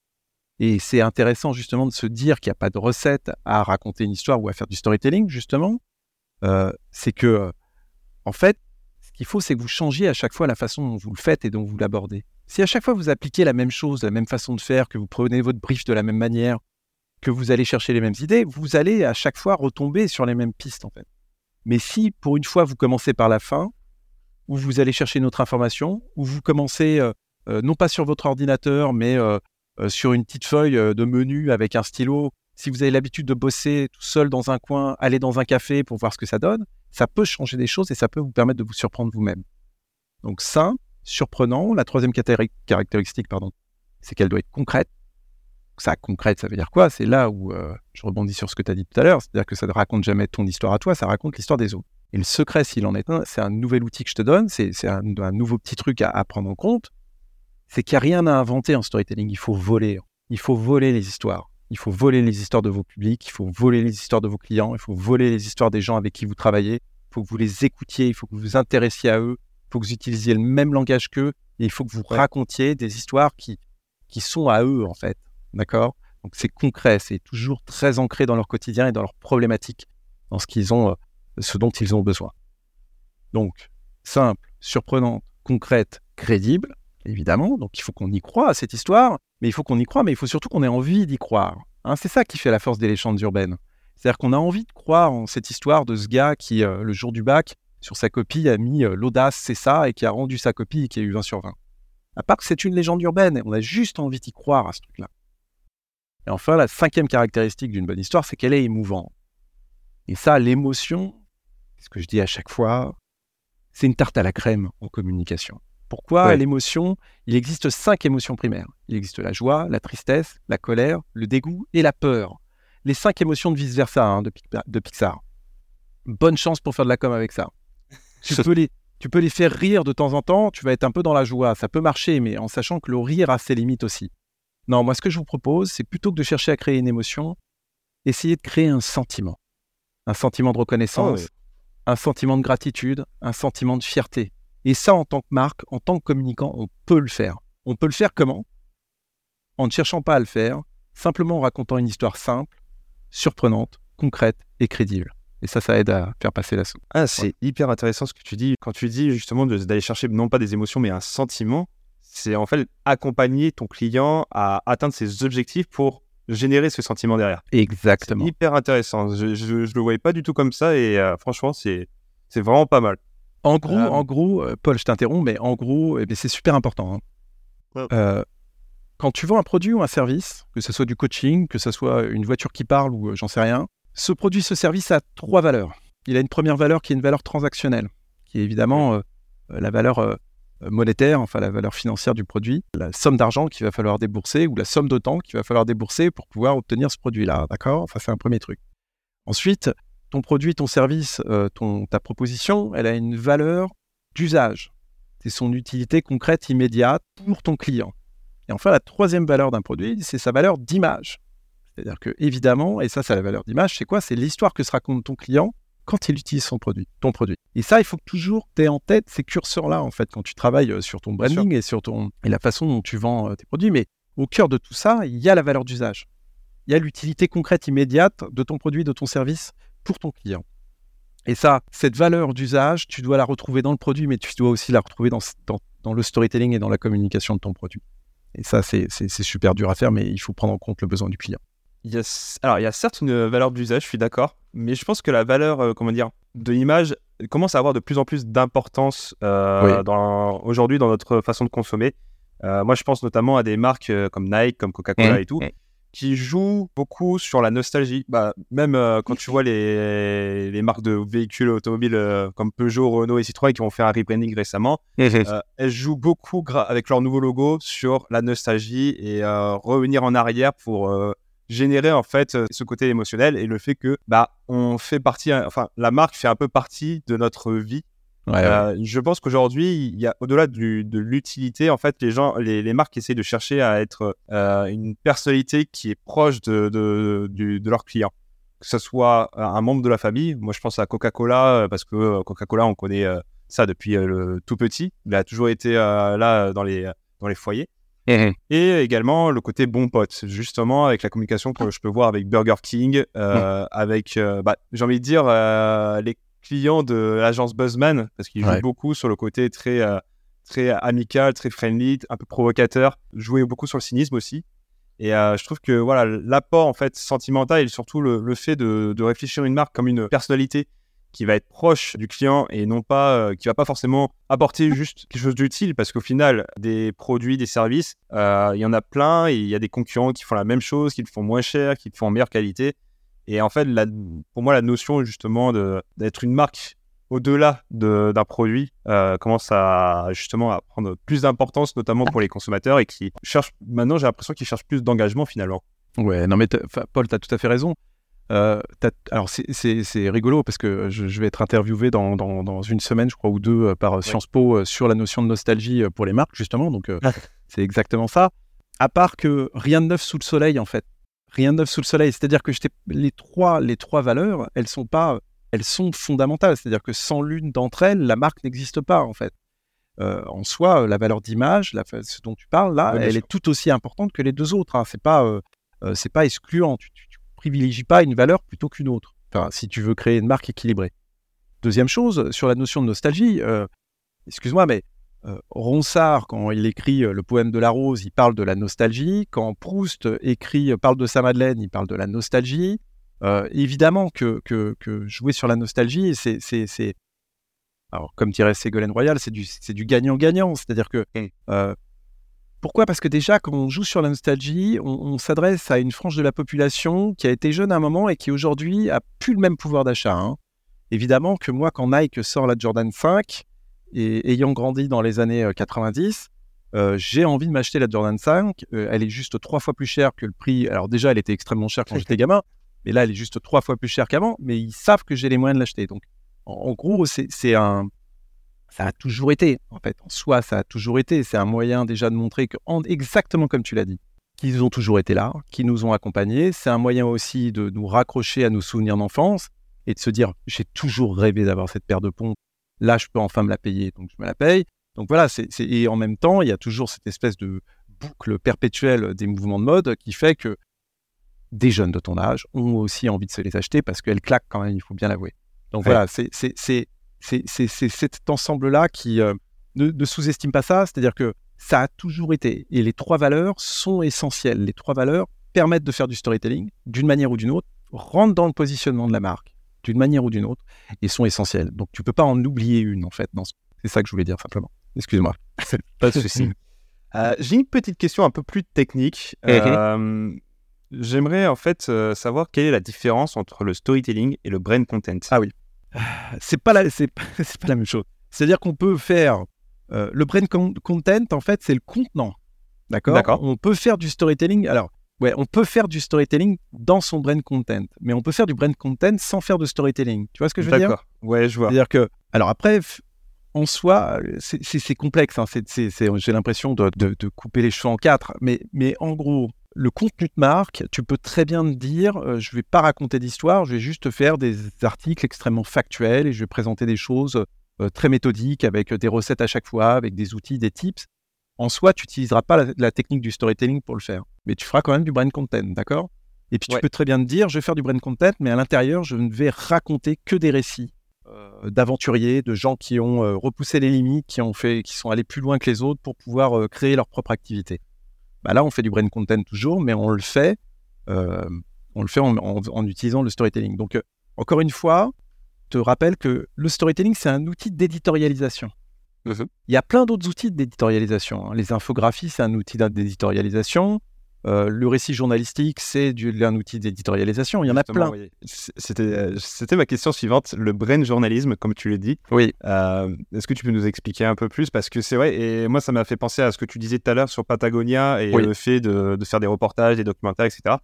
B: Et c'est intéressant justement de se dire qu'il n'y a pas de recette à raconter une histoire ou à faire du storytelling, justement. c'est que en fait, ce qu'il faut, c'est que vous changiez à chaque fois la façon dont vous le faites et dont vous l'abordez. Si à chaque fois vous appliquez la même chose, la même façon de faire, que vous prenez votre brief de la même manière, que vous allez chercher les mêmes idées, vous allez à chaque fois retomber sur les mêmes pistes en fait. Mais si pour une fois vous commencez par la fin, ou vous allez chercher une autre information, ou vous commencez euh, euh, non pas sur votre ordinateur, mais euh, sur une petite feuille de menu avec un stylo, si vous avez l'habitude de bosser tout seul dans un coin, aller dans un café pour voir ce que ça donne, ça peut changer des choses et ça peut vous permettre de vous surprendre vous-même. Donc simple, surprenant. La troisième caractéristique, pardon, c'est qu'elle doit être concrète. Ça, concrète, ça veut dire quoi? C'est là où euh, je rebondis sur ce que tu as dit tout à l'heure, c'est-à-dire que ça ne raconte jamais ton histoire à toi, ça raconte l'histoire des autres. Et le secret, s'il en est un, c'est un nouvel outil que je te donne, c'est un, nouveau petit truc à, à prendre en compte, c'est qu'il n'y a rien à inventer en storytelling, il faut voler. Il faut voler les histoires. Il faut voler les histoires de vos publics, il faut voler les histoires de vos clients, il faut voler les histoires des gens avec qui vous travaillez, il faut que vous les écoutiez, il faut que vous vous intéressiez à eux, il faut que vous utilisiez le même langage qu'eux, et il faut que vous racontiez des histoires qui, qui sont à eux, en fait. D'accord? Donc c'est concret, c'est toujours très ancré dans leur quotidien et dans leurs problématiques, dans ce qu'ils ont, euh, ce dont ils ont besoin. Donc, simple, surprenante, concrète, crédible, évidemment. Donc il faut qu'on y croit à cette histoire, mais il faut qu'on y croit, mais il faut surtout qu'on ait envie d'y croire. Hein, c'est ça qui fait la force des légendes urbaines. C'est-à-dire qu'on a envie de croire en cette histoire de ce gars qui, euh, le jour du bac, sur sa copie, a mis euh, l'audace, c'est ça, et qui a rendu sa copie et qui a eu 20 sur 20. À part que c'est une légende urbaine, on a juste envie d'y croire à ce truc-là. Et enfin, la cinquième caractéristique d'une bonne histoire, c'est qu'elle est émouvante. Et ça, l'émotion, ce que je dis à chaque fois, c'est une tarte à la crème en communication. Pourquoi l'émotion Il existe cinq émotions primaires. Il existe la joie, la tristesse, la colère, le dégoût et la peur. Les cinq émotions de vice-versa hein, de, Pixar. Bonne chance pour faire de la com avec ça. Tu peux, les, tu peux les faire rire de temps en temps, tu vas être un peu dans la joie, ça peut marcher, mais en sachant que le rire a ses limites aussi. Non, moi ce que je vous propose, c'est plutôt que de chercher à créer une émotion, essayer de créer un sentiment. Un sentiment de reconnaissance, ah un sentiment de gratitude, un sentiment de fierté. Et ça, en tant que marque, en tant que communicant, on peut le faire. On peut le faire comment? En ne cherchant pas à le faire, simplement en racontant une histoire simple, surprenante, concrète et crédible. Et ça, ça aide à faire passer la soupe.
E: Ah, c'est hyper intéressant ce que tu dis. Quand tu dis justement d'aller chercher non pas des émotions, mais un sentiment, c'est en fait accompagner ton client à atteindre ses objectifs pour générer ce sentiment derrière.
B: Exactement.
E: hyper intéressant. Je ne le voyais pas du tout comme ça et euh, franchement, c'est vraiment pas mal.
B: En gros, euh, en gros, euh, Paul, je t'interromps, mais en gros, eh c'est super important. Hein. Euh, quand tu vends un produit ou un service, que ce soit du coaching, que ce soit une voiture qui parle ou j'en sais rien, ce produit, ce service a trois valeurs. Il a une première valeur qui est une valeur transactionnelle, qui est évidemment la valeur monétaire, enfin la valeur financière du produit, la somme d'argent qu'il va falloir débourser ou la somme de temps qu'il va falloir débourser pour pouvoir obtenir ce produit-là. D'accord? Enfin, c'est un premier truc. Ensuite, ton produit, ton service, euh, ton, ta proposition, elle a une valeur d'usage. C'est son utilité concrète, immédiate pour ton client. Et enfin, la troisième valeur d'un produit, c'est sa valeur d'image. C'est-à-dire que, évidemment, et ça, c'est la valeur d'image, c'est quoi? C'est l'histoire que se raconte ton client quand il utilise son produit, ton produit. Et ça, il faut que toujours tu aies en tête ces curseurs-là, en fait, quand tu travailles euh, sur ton branding et sur ton, et la façon dont tu vends euh, tes produits. Mais au cœur de tout ça, il y a la valeur d'usage. Il y a l'utilité concrète immédiate de ton produit, de ton service pour ton client. Et ça, cette valeur d'usage, tu dois la retrouver dans le produit, mais tu dois aussi la retrouver dans, dans, le storytelling et dans la communication de ton produit. Et ça, c'est super dur à faire, mais il faut prendre en compte le besoin du client.
E: Il y a, alors, il y a certes une valeur d'usage, je suis d'accord, mais je pense que la valeur, euh, comment dire, de l'image commence à avoir de plus en plus d'importance euh, aujourd'hui dans notre façon de consommer. Euh, moi, je pense notamment à des marques comme Nike, comme Coca-Cola mmh. et tout, qui joue beaucoup sur la nostalgie. Bah, même euh, quand tu vois les, les, marques de véhicules automobiles euh, comme Peugeot, Renault et Citroën qui ont fait un rebranding récemment, euh, elles jouent beaucoup avec leur nouveau logo sur la nostalgie et revenir en arrière pour générer en fait ce côté émotionnel et le fait que bah on fait partie, enfin la marque fait un peu partie de notre vie je pense qu'aujourd'hui, il y a au-delà de l'utilité, en fait, les gens, les, marques essayent de chercher à être une personnalité qui est proche de, de, de leurs clients que ce soit un membre de la famille. Moi, je pense à Coca-Cola parce que Coca-Cola, on connaît ça depuis le tout petit. Il a toujours été là dans les, dans les foyers. Mmh Et également le côté bon pote, justement avec la communication que je peux voir avec Burger King, euh, mmh. avec, euh, bah, j'ai envie de dire, euh, les clients de l'agence Buzzman, parce qu'ils jouent beaucoup sur le côté très, très amical, très friendly, un peu provocateur, jouer beaucoup sur le cynisme aussi. Et je trouve que voilà l'apport en fait sentimental et surtout le, le fait de, de, réfléchir une marque comme une personnalité qui va être proche du client et non pas euh, qui va pas forcément apporter juste quelque chose d'utile parce qu'au final des produits des services euh, il y en a plein et il y a des concurrents qui font la même chose qui le font moins cher qui le font en meilleure qualité et en fait pour moi la notion justement d'être une marque au-delà d'un produit euh, commence à justement à prendre plus d'importance notamment pour les consommateurs et qui cherchent maintenant j'ai l'impression qu'ils cherchent plus d'engagement finalement
B: ouais non mais Paul tu as tout à fait raison euh, alors c'est rigolo parce que je, vais être interviewé dans, dans, une semaine, je crois, ou deux euh, par Sciences Po sur la notion de nostalgie pour les marques, justement. Donc c'est exactement ça. À part que rien de neuf sous le soleil, en fait. Rien de neuf sous le soleil. C'est-à-dire que les trois, les trois valeurs, elles sont pas, elles sont fondamentales. C'est-à-dire que sans l'une d'entre elles, la marque n'existe pas, en fait. en soi, la valeur d'image, ce dont tu parles là, elle est tout aussi importante que les deux autres. Hein. C'est pas, c'est pas excluant. Tu, privilégie pas une valeur plutôt qu'une autre, enfin, si tu veux créer une marque équilibrée. Deuxième chose, sur la notion de nostalgie, euh, excuse-moi, mais euh, Ronsard, quand il écrit euh, le poème de la rose, il parle de la nostalgie. Quand Proust écrit, parle de sa Madeleine, il parle de la nostalgie. évidemment que, que, jouer sur la nostalgie, c'est, alors comme dirait Ségolène Royal, c'est du, du gagnant-gagnant. C'est-à-dire que mmh. Pourquoi? Parce que déjà, quand on joue sur la nostalgie, on, s'adresse à une frange de la population qui a été jeune à un moment et qui aujourd'hui a plus le même pouvoir d'achat. Hein. Évidemment que moi, quand Nike sort la Jordan 5, et ayant grandi dans les années 90, euh, euh, j'ai envie de m'acheter la Jordan 5. Euh, elle est juste trois fois plus chère que le prix. Alors déjà, elle était extrêmement chère quand j'étais gamin, mais là, elle est juste trois fois plus chère qu'avant. Mais ils savent que j'ai les moyens de l'acheter. Donc, en gros, c'est un, ça a toujours été, en fait. En soi, ça a toujours été. C'est un moyen déjà de montrer que, exactement comme tu l'as dit, qu'ils ont toujours été là, qu'ils nous ont accompagnés. C'est un moyen aussi de nous raccrocher à nos souvenirs d'enfance et de se dire j'ai toujours rêvé d'avoir cette paire de pompes. Là, je peux enfin me la payer, donc je me la paye. Donc voilà, c'est, et en même temps, il y a toujours cette espèce de boucle perpétuelle des mouvements de mode qui fait que des jeunes de ton âge ont aussi envie de se les acheter parce qu'elles claquent quand même, il faut bien l'avouer. Donc voilà, c'est, c'est cet ensemble-là qui euh, ne, sous-estime pas ça, c'est-à-dire que ça a toujours été, et les trois valeurs sont essentielles. Les trois valeurs permettent de faire du storytelling d'une manière ou d'une autre, rentrent dans le positionnement de la marque d'une manière ou d'une autre, et sont essentielles. Donc tu peux pas en oublier une, en fait. C'est ça que je voulais dire simplement. Excuse-moi.
E: pas de souci. Euh, j'ai une petite question un peu plus technique. Eh. Euh, j'aimerais en fait savoir quelle est la différence entre le storytelling et le brand content.
B: Ah oui c'est pas la, c'est, pas la même chose. C'est-à-dire qu'on peut faire euh, le brand content, en fait, c'est le contenant. D'accord, D'accord. On peut faire du storytelling. Alors, ouais, on peut faire du storytelling dans son brand content, mais on peut faire du brand content sans faire de storytelling. Tu vois ce que je veux dire? D'accord.
E: Ouais, je vois.
B: C'est-à-dire que, alors après, en soi, c'est, complexe. Hein. j'ai l'impression de, de, couper les cheveux en quatre, mais, mais en gros, le contenu de marque, tu peux très bien te dire, euh, je ne vais pas raconter d'histoire, je vais juste faire des articles extrêmement factuels et je vais présenter des choses euh, très méthodiques avec des recettes à chaque fois, avec des outils, des tips. En soi, tu n'utiliseras pas la, technique du storytelling pour le faire, mais tu feras quand même du brand content, d'accord? Et puis tu peux très bien te dire, je vais faire du brand content, mais à l'intérieur, je ne vais raconter que des récits euh, d'aventuriers, de gens qui ont repoussé les limites, qui ont fait, qui sont allés plus loin que les autres pour pouvoir créer leur propre activité. Bah là, on fait du brain content toujours, mais on le fait, euh, on le fait en, utilisant le storytelling. Donc, euh, encore une fois, je te rappelle que le storytelling, c'est un outil d'éditorialisation. Mmh Il y a plein d'autres outils d'éditorialisation. Hein. Les infographies, c'est un outil d'éditorialisation. Euh, le récit journalistique, c'est un outil d'éditorialisation. Il y en a plein.
E: Euh, c'était ma question suivante. Le brain journalisme, comme tu l'as dit.
B: Oui.
E: Euh, est-ce que tu peux nous expliquer un peu plus? Parce que c'est vrai, et moi, ça m'a fait penser à ce que tu disais tout à l'heure sur Patagonia et le fait de, faire des reportages, des documentaires, etc.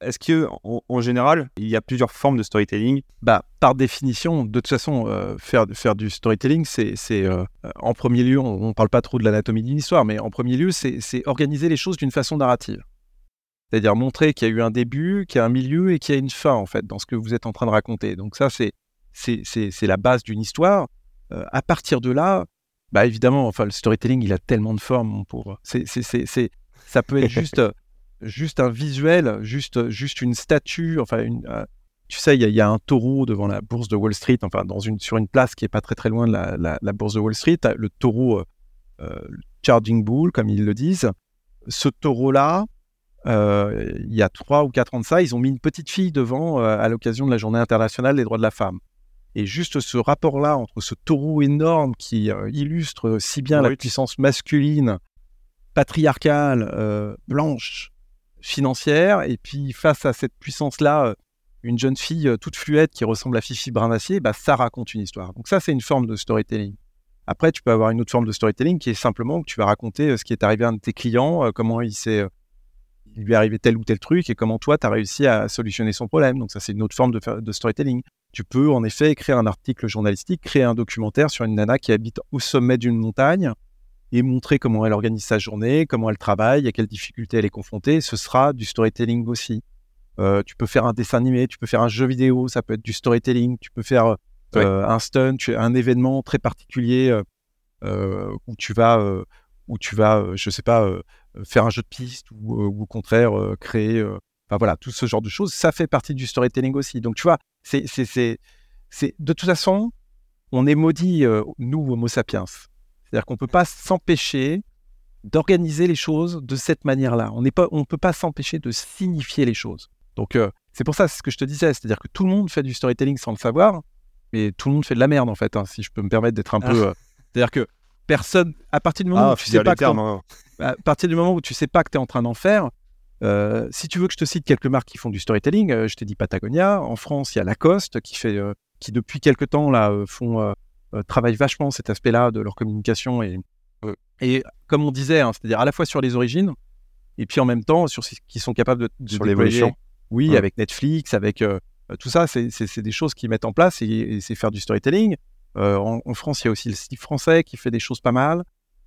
E: Est-ce que en, général, il y a plusieurs formes de storytelling?
B: Bah, par définition, de toute façon, euh, faire, faire du storytelling, c'est, euh, en premier lieu, on, ne parle pas trop de l'anatomie d'une histoire, mais en premier lieu, c'est, organiser les choses d'une façon narrative. C'est-à-dire montrer qu'il y a eu un début, qu'il y a un milieu et qu'il y a une fin, en fait, dans ce que vous êtes en train de raconter. Donc ça, c'est, c'est, la base d'une histoire. Euh, à partir de là, bah évidemment, enfin, le storytelling, il a tellement de formes pour. C'est, ça peut être juste juste un visuel, juste, juste une statue, enfin, une, euh, tu sais, il y, a un taureau devant la bourse de Wall Street, enfin, dans une, sur une place qui est pas très très loin de la, la, bourse de Wall Street, le taureau euh, euh, Charging Bull, comme ils le disent. Ce taureau-là, il y a trois ou quatre ans de ça, ils ont mis une petite fille devant à l'occasion de la Journée internationale des droits de la femme. Et juste ce rapport-là entre ce taureau énorme qui illustre si bien la puissance masculine, patriarcale, blanche, financière. Et puis, face à cette puissance-là, euh, une jeune fille euh, toute fluette qui ressemble à Fifi Brindacier, bah, ça raconte une histoire. Donc ça, c'est une forme de storytelling. Après, tu peux avoir une autre forme de storytelling qui est simplement que tu vas raconter euh, ce qui est arrivé à un de tes clients, comment il s'est il lui est arrivé tel ou tel truc et comment toi, tu as réussi à solutionner son problème. Donc ça, c'est une autre forme de, de, storytelling. Tu peux en effet écrire un article journalistique, créer un documentaire sur une nana qui habite au sommet d'une montagne et montrer comment elle organise sa journée, comment elle travaille, à quelles difficultés elle est confrontée. Ce sera du storytelling aussi. Euh, tu peux faire un dessin animé, tu peux faire un jeu vidéo, ça peut être du storytelling. Tu peux faire euh, un stunt, un événement très particulier euh, où tu vas, où tu vas, je sais pas, faire un jeu de piste ou, au contraire créer. Enfin voilà, tout ce genre de choses, ça fait partie du storytelling aussi. Donc tu vois, c'est, c'est, c'est, de toute façon, on est maudit, nous, Homo sapiens. C'est-à-dire qu'on ne peut pas s'empêcher d'organiser les choses de cette manière-là. On ne peut pas s'empêcher de signifier les choses. Donc, euh, c'est pour ça, c'est ce que je te disais, c'est-à-dire que tout le monde fait du storytelling sans le savoir, mais tout le monde fait de la merde, en fait, hein, si je peux me permettre d'être un peu... Euh, c'est-à-dire que personne, à partir du moment ah, où tu sais pas... Hein. à partir du moment où tu sais pas que tu es en train d'en faire, euh, si tu veux que je te cite quelques marques qui font du storytelling, je t'ai dit Patagonia. En France, il y a Lacoste qui fait, qui depuis quelques temps là font travaillent vachement cet aspect-là de leur communication et, euh, et comme on disait, hein, c'est-à-dire à la fois sur les origines et puis en même temps sur ce qu'ils sont capables de,
E: sur l'évolution.
B: Oui, avec Netflix, avec euh, tout ça, c'est des choses qu'ils mettent en place et, c'est faire du storytelling. en, France, il y a aussi le site français qui fait des choses pas mal.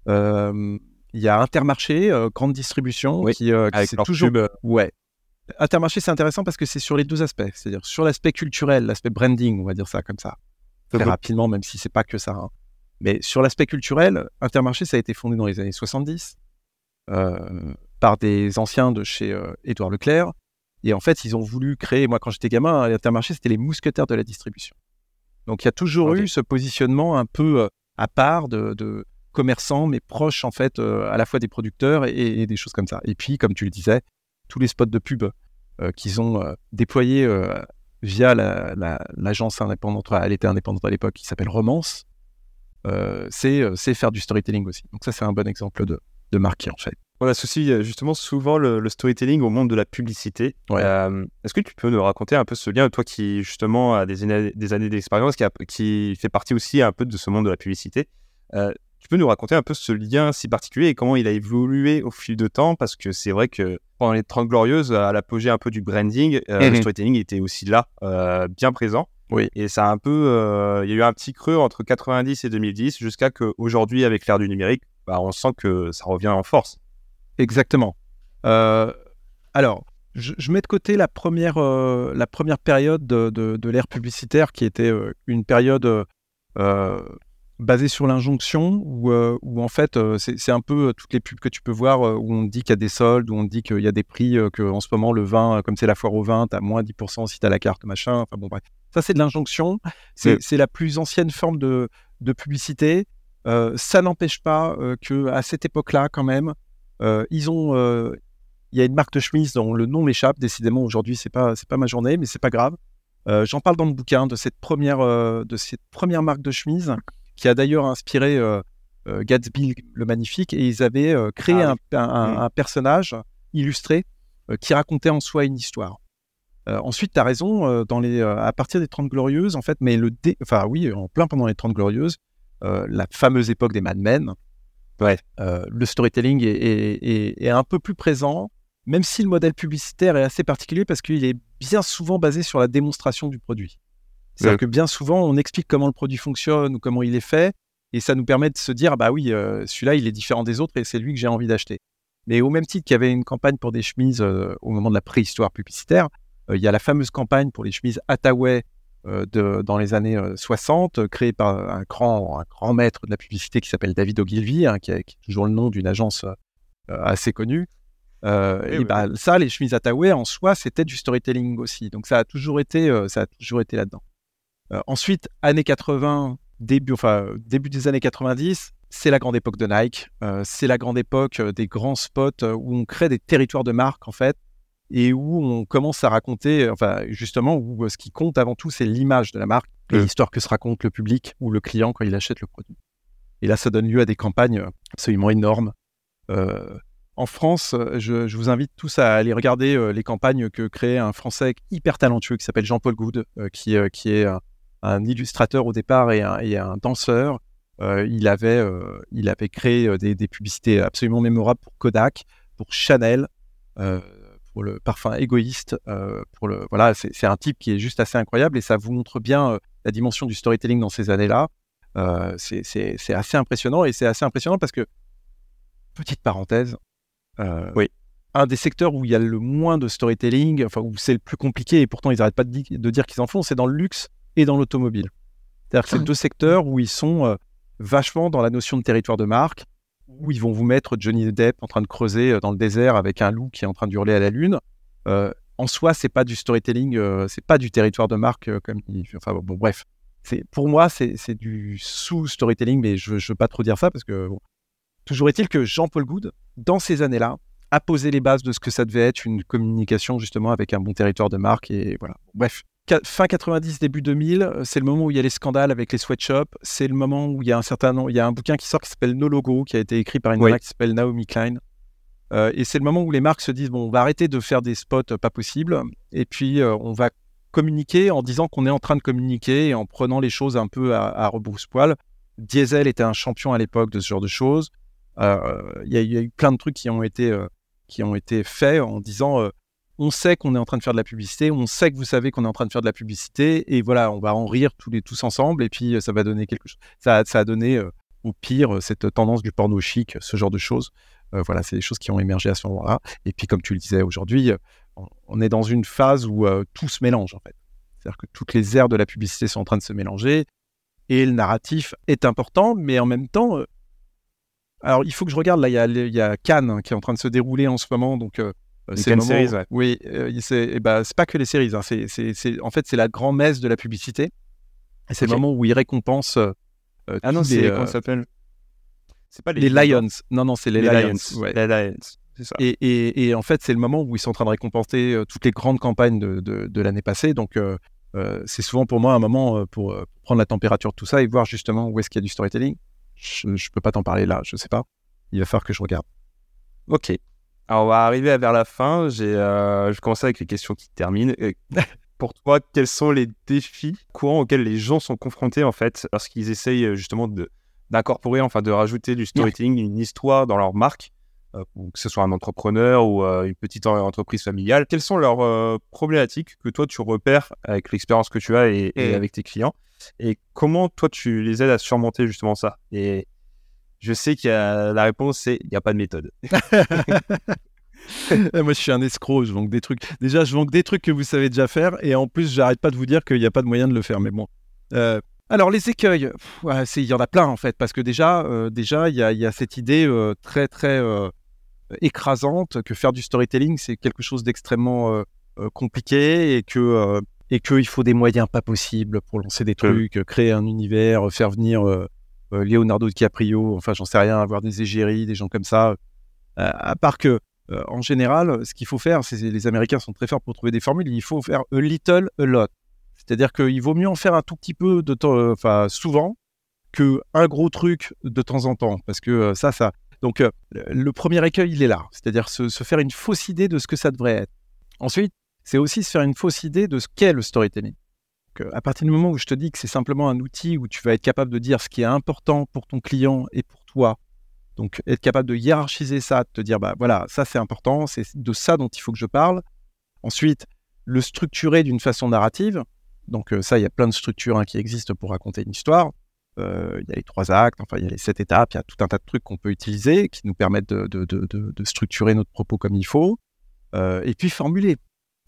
B: il y a Intermarché, grande distribution, qui,
E: avec toujours.
B: Ouais. Intermarché, c'est intéressant parce que c'est sur les deux aspects, c'est-à-dire sur l'aspect culturel, l'aspect branding, on va dire ça comme ça très rapidement, même si c'est pas que ça. Hein. Mais sur l'aspect culturel, Intermarché, ça a été fondé dans les années 70 euh, par des anciens de chez euh, Édouard Leclerc. Et en fait, ils ont voulu créer, moi quand j'étais gamin, Intermarché, c'était les mousquetaires de la distribution. Donc il y a toujours eu ce positionnement un peu euh, à part de, commerçants, mais proches en fait à la fois des producteurs et, des choses comme ça. Et puis, comme tu le disais, tous les spots de pub qu'ils ont déployés via l'agence la, indépendante, elle était indépendante à l'époque, qui s'appelle Romance, euh, euh, c'est faire du storytelling aussi. Donc ça, c'est un bon exemple de, de marque en fait.
E: On associe justement souvent le, storytelling au monde de la publicité. Euh, est-ce que tu peux nous raconter un peu ce lien, toi qui justement a des années, d'expérience, qui, qui, fait partie aussi un peu de ce monde de la publicité tu peux nous raconter un peu ce lien si particulier et comment il a évolué au fil de temps? Parce que c'est vrai que pendant les 30 Glorieuses, à l'apogée un peu du branding, euh, le mhm. storytelling était aussi là, euh, bien présent.
B: Oui.
E: Et ça a un peu. Euh, il y a eu un petit creux entre 90 et 2010 jusqu'à qu'aujourd'hui, avec l'ère du numérique, bah, on sent que ça revient en force.
B: Exactement. alors, je, mets de côté la première, la première période de, de, de l'ère publicitaire qui était une période basé sur l'injonction ou euh, en fait euh, c'est un peu euh, toutes les pubs que tu peux voir où on dit qu'il y a des soldes, où on dit qu'il y a des prix, qu'en ce moment le vin, comme c'est la foire au vin, tu as moins 10% si tu as la carte machin. Enfin bon bref. Ça c'est de l'injonction, c'est la plus ancienne forme de, de publicité. ça n'empêche pas que à cette époque-là quand même, ils ont il y a une marque de chemise dont le nom m'échappe. Décidément, aujourd'hui, c'est pas c'est pas ma journée, mais c'est pas grave. J'en parle dans le bouquin de cette première de cette première marque de chemise qui a d'ailleurs inspiré euh, euh, Gatsby le Magnifique, et ils avaient euh, créé ah mmh. un, personnage illustré qui racontait en soi une histoire. ensuite, tu as raison, dans les, à partir des 30 Glorieuses, en fait, mais le enfin oui, en plein pendant les 30 Glorieuses, la fameuse époque des Mad Men,
E: ouais.
B: le storytelling est, est, un peu plus présent. même si le modèle publicitaire est assez particulier parce qu'il est bien souvent basé sur la démonstration du produit. C'est-à-dire que bien souvent, on explique comment le produit fonctionne ou comment il est fait, et ça nous permet de se dire, bah oui, euh, celui-là, il est différent des autres et c'est lui que j'ai envie d'acheter. Mais au même titre qu'il y avait une campagne pour des chemises euh, au moment de la préhistoire publicitaire, euh, il y a la fameuse campagne pour les chemises Attaway de, dans les années 60, créée par un grand, un grand maître de la publicité qui s'appelle David Ogilvy, hein, qui, a, toujours le nom d'une agence assez connue. Eh et, bah, ça, les chemises Attaway en soi, c'était du storytelling aussi. Donc ça a toujours été, ça a toujours été là-dedans. Ensuite, années 80, début, enfin, début des années 90, c'est la grande époque de Nike. Euh, c'est la grande époque euh, des grands spots euh, où on crée des territoires de marque, en fait, et où on commence à raconter, enfin, justement, où ce qui compte avant tout, c'est l'image de la marque et mmh. l'histoire que se raconte le public ou le client quand il achète le produit. Et là, ça donne lieu à des campagnes absolument énormes. en France, je, vous invite tous à aller regarder les campagnes que crée un Français hyper talentueux qui s'appelle Jean-Paul Good, qui, qui est un illustrateur au départ et un, danseur. Euh, il, avait, euh, il avait créé euh, des, publicités absolument mémorables pour Kodak, pour Chanel, pour le parfum égoïste. pour le, voilà, c'est un type qui est juste assez incroyable et ça vous montre bien la dimension du storytelling dans ces années-là. c'est assez impressionnant et c'est assez impressionnant parce que, petite parenthèse, oui. un des secteurs où il y a le moins de storytelling, enfin où c'est le plus compliqué et pourtant ils n'arrêtent pas de, de dire qu'ils en font, c'est dans le luxe et dans l'automobile. C'est-à-dire que c'est ah. deux secteurs où ils sont euh, vachement dans la notion de territoire de marque, où ils vont vous mettre Johnny Depp en train de creuser euh, dans le désert avec un loup qui est en train de hurler à la lune. Euh, en soi, c'est pas du storytelling, c'est pas du territoire de marque comme enfin bon, bref. C'est pour moi c'est du sous-storytelling, mais je, ne veux pas trop dire ça parce que toujours est-il que Jean-Paul Good, dans ces années-là, a posé les bases de ce que ça devait être une communication justement avec un bon territoire de marque et voilà. Bref, fin 90, début 2000, euh, c'est le moment où il y a les scandales avec les sweatshops. C'est le moment où il y a un certain il y a un bouquin qui sort qui s'appelle No Logo, qui a été écrit par une marque qui s'appelle Naomi Klein. Euh, et c'est le moment où les marques se disent bon, on va arrêter de faire des spots pas possibles, et puis euh, on va communiquer en disant qu'on est en train de communiquer et en prenant les choses un peu à, à rebrousse-poil. Diesel était un champion à l'époque de ce genre de choses. Il y, y, a eu plein de trucs qui ont été qui ont été faits en disant on sait qu'on est en train de faire de la publicité, on sait que vous savez qu'on est en train de faire de la publicité, et voilà, on va en rire tous, les, tous ensemble, et puis euh, ça va donner quelque chose. Ça, a donné euh, au pire euh, cette tendance du porno chic, ce genre de choses. voilà, c'est des choses qui ont émergé à ce moment-là. Et puis, comme tu le disais aujourd'hui, on, est dans une phase où tout se mélange, en fait. C'est-à-dire que toutes les aires de la publicité sont en train de se mélanger, et le narratif est important, mais en même temps, alors il faut que je regarde, là, il y a, Cannes hein, qui est en train de se dérouler en ce moment, donc
E: euh, c'est une série,
B: Oui, euh, c'est bah, pas que les séries. Hein, c'est, en fait, c'est la grand-messe de la publicité. c'est le moment où ils récompensent. Euh,
E: ah non, c'est comment ça s'appelle?
B: C'est pas les, Lions. Non, non, c'est les, Lions.
E: Les Lions. Ça.
B: Et, et, et, en fait, c'est le moment où ils sont en train de récompenser toutes les grandes campagnes de, de, l'année passée. Donc, c'est souvent pour moi un moment pour prendre la température de tout ça et voir justement où est-ce qu'il y a du storytelling. Je ne peux pas t'en parler là, je sais pas. Il va falloir que je regarde.
E: Ok. Alors, on va arriver vers la fin. J'ai, euh, je commence avec les questions qui terminent. pour toi, quels sont les défis courants auxquels les gens sont confrontés en fait lorsqu'ils essayent euh, justement de, d'incorporer, enfin de rajouter du storytelling, une histoire dans leur marque, euh, que ce soit un entrepreneur ou une petite entreprise familiale? Quelles sont leurs problématiques que toi tu repères avec l'expérience que tu as et, et, avec tes clients? Et comment toi tu les aides à surmonter justement ça? Et je sais que la réponse, c'est il n'y a pas de méthode.
B: Moi, je suis un escroc, je vends des trucs. Déjà, je vends des trucs que vous savez déjà faire, et en plus, j'arrête pas de vous dire qu'il n'y a pas de moyen de le faire. Mais bon. Euh, alors, les écueils, il y en a plein en fait, parce que déjà, euh, déjà, il y, a cette idée euh, très, très écrasante que faire du storytelling, c'est quelque chose d'extrêmement compliqué et que et qu'il faut des moyens pas possibles pour lancer des trucs, créer un univers, faire venir euh, Leonardo DiCaprio, enfin j'en sais rien, avoir des égéries, des gens comme ça. Euh, à part que, euh, en général, ce qu'il faut faire, c'est les Américains sont très forts pour trouver des formules, il faut faire a little, a lot. C'est-à-dire qu'il vaut mieux en faire un tout petit peu de temps, enfin souvent, que un gros truc de temps en temps, parce que ça, ça. Donc le premier écueil, il est là, c'est-à-dire se, se, faire une fausse idée de ce que ça devrait être. Ensuite, c'est aussi se faire une fausse idée de ce qu'est le storytelling à partir du moment où je te dis que c'est simplement un outil où tu vas être capable de dire ce qui est important pour ton client et pour toi, Donc, être capable de hiérarchiser ça, de te dire, bah voilà, ça c'est important, c'est de ça dont il faut que je parle. Ensuite, le structurer d'une façon narrative. Donc, ça, il y a plein de structures hein, qui existent pour raconter une histoire. Il y a les trois actes, enfin, il y a les sept étapes, il y a tout un tas de trucs qu'on peut utiliser qui nous permettent de, structurer notre propos comme il faut. et puis, formuler.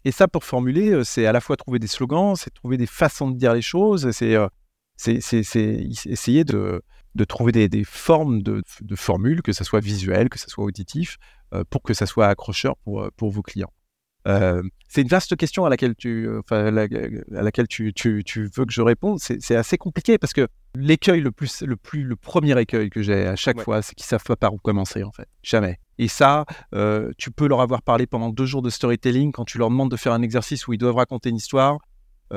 B: Et ça, pour formuler, c'est à la fois trouver des slogans, c'est trouver des façons de dire les choses, c'est essayer de, de trouver des, formes de, formules, que ce soit visuel, que ce soit auditif, euh, pour que ça soit accrocheur pour, euh, pour vos clients. Euh, c'est une vaste question à laquelle tu, à laquelle tu, tu, tu, veux que je réponde. C'est assez compliqué parce que l'écueil le plus, le plus, le premier écueil que j'ai à chaque fois, c'est qu'ils savent pas par où commencer en fait, jamais. Et ça, tu peux leur avoir parlé pendant deux jours de storytelling quand tu leur demandes de faire un exercice où ils doivent raconter une histoire.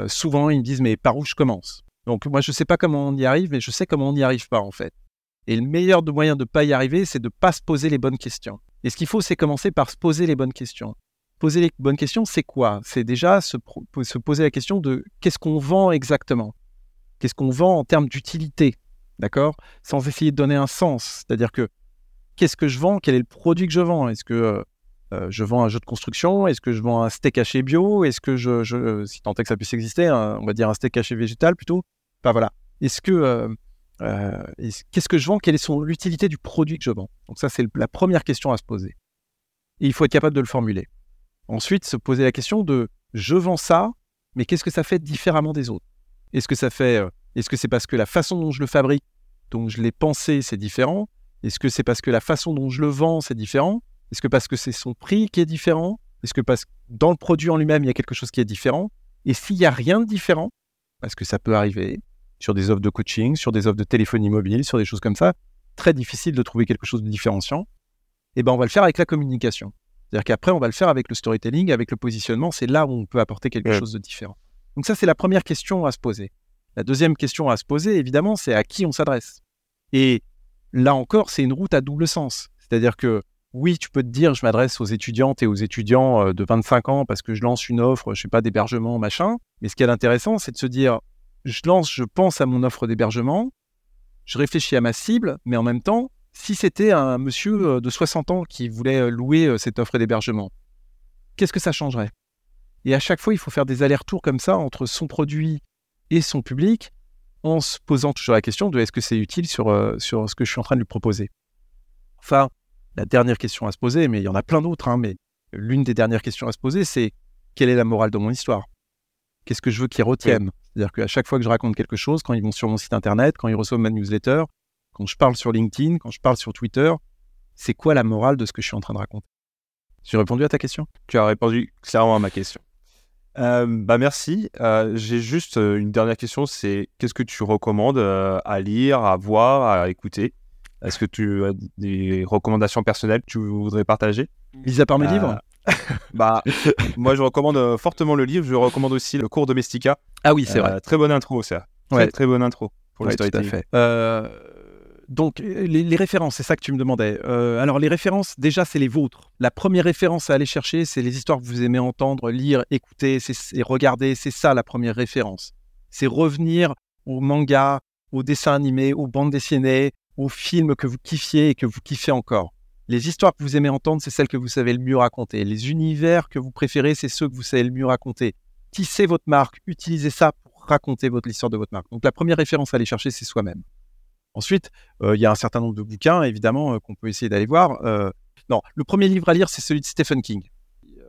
B: souvent, ils me disent mais par où je commence? Donc moi, je ne sais pas comment on y arrive, mais je sais comment on n'y arrive pas en fait. Et le meilleur moyen de ne pas y arriver, c'est de ne pas se poser les bonnes questions. Et ce qu'il faut, c'est commencer par se poser les bonnes questions. Poser les bonnes questions, c'est quoi? C'est déjà se, se, poser la question de qu'est-ce qu'on vend exactement? Qu'est-ce qu'on vend en termes d'utilité? D'accord? Sans essayer de donner un sens. C'est-à-dire que qu'est-ce que je vends Quel est le produit que je vends? Est-ce que euh, euh, je vends un jeu de construction? Est-ce que je vends un steak haché bio? Est-ce que je, si tant est que ça puisse exister, on va dire un steak haché végétal plutôt? Voilà. Est-ce que euh, qu'est-ce que je vends? Quelle est l'utilité du produit que je vends? Donc ça, c'est la première question à se poser. Et il faut être capable de le formuler. Ensuite, se poser la question de je vends ça, mais qu'est-ce que ça fait différemment des autres? Est-ce que ça fait Est-ce que c'est parce que la façon dont je le fabrique, dont je l'ai pensé, c'est différent? Est-ce que c'est parce que la façon dont je le vends, c'est différent? Est-ce que parce que c'est son prix qui est différent? Est-ce que parce que dans le produit en lui-même, il y a quelque chose qui est différent? Et s'il n'y a rien de différent, parce que ça peut arriver, sur des offres de coaching, sur des offres de téléphonie mobile, sur des choses comme ça, très difficile de trouver quelque chose de différenciant, et eh ben on va le faire avec la communication. C'est-à-dire qu'après, on va le faire avec le storytelling, avec le positionnement, c'est là où on peut apporter quelque chose de différent. Donc ça, c'est la première question à se poser. La deuxième question à se poser, évidemment, c'est à qui on s'adresse? Et là encore, c'est une route à double sens. C'est-à-dire que oui, tu peux te dire, je m'adresse aux étudiantes et aux étudiants euh, de 25 ans parce que je lance une offre, je sais pas, d'hébergement, machin. Mais ce qui est intéressant, c'est de se dire, je lance, je pense à mon offre d'hébergement, je réfléchis à ma cible, mais en même temps, si c'était un monsieur euh, de 60 ans qui voulait euh, louer cette offre d'hébergement, qu'est-ce que ça changerait? Et à chaque fois, il faut faire des allers-retours comme ça entre son produit et son public, en se posant toujours la question de est-ce que c'est utile sur, sur ce que je suis en train de lui proposer. Enfin, la dernière question à se poser, mais il y en a plein d'autres, hein, mais l'une des dernières questions à se poser, c'est quelle est la morale de mon histoire? Qu'est-ce que je veux qu'ils retiennent? C'est-à-dire qu'à chaque fois que je raconte quelque chose, quand ils vont sur mon site internet, quand ils reçoivent ma newsletter, quand je parle sur LinkedIn, quand je parle sur Twitter, c'est quoi la morale de ce que je suis en train de raconter? J'ai répondu à ta question?
E: Tu as répondu clairement à ma question. Euh, bah merci. Euh, j'ai juste euh, une dernière question, c'est qu'est-ce que tu recommandes à lire, à voir, à écouter? Est-ce que tu as des recommandations personnelles que tu voudrais partager?
B: Mis à part mes livres
E: bah, moi, je recommande fortement le livre. Je recommande aussi le cours Domestica.
B: Ah oui, c'est vrai.
E: Très bonne intro, ça. Très, très bonne intro
B: pour ouais, Tout à fait. Euh, donc, les, références, c'est ça que tu me demandais. alors, les références, déjà, c'est les vôtres. La première référence à aller chercher, c'est les histoires que vous aimez entendre, lire, écouter et regarder. C'est ça la première référence. C'est revenir aux mangas, aux dessins animés, aux bandes dessinées, aux films que vous kiffiez et que vous kiffez encore. Les histoires que vous aimez entendre, c'est celles que vous savez le mieux raconter. Les univers que vous préférez, c'est ceux que vous savez le mieux raconter. Tissez votre marque, utilisez ça pour raconter votre l'histoire de votre marque. Donc la première référence à aller chercher, c'est soi-même. Ensuite, euh, il y a un certain nombre de bouquins, évidemment, euh, qu'on peut essayer d'aller voir. Euh, non, le premier livre à lire, c'est celui de Stephen King.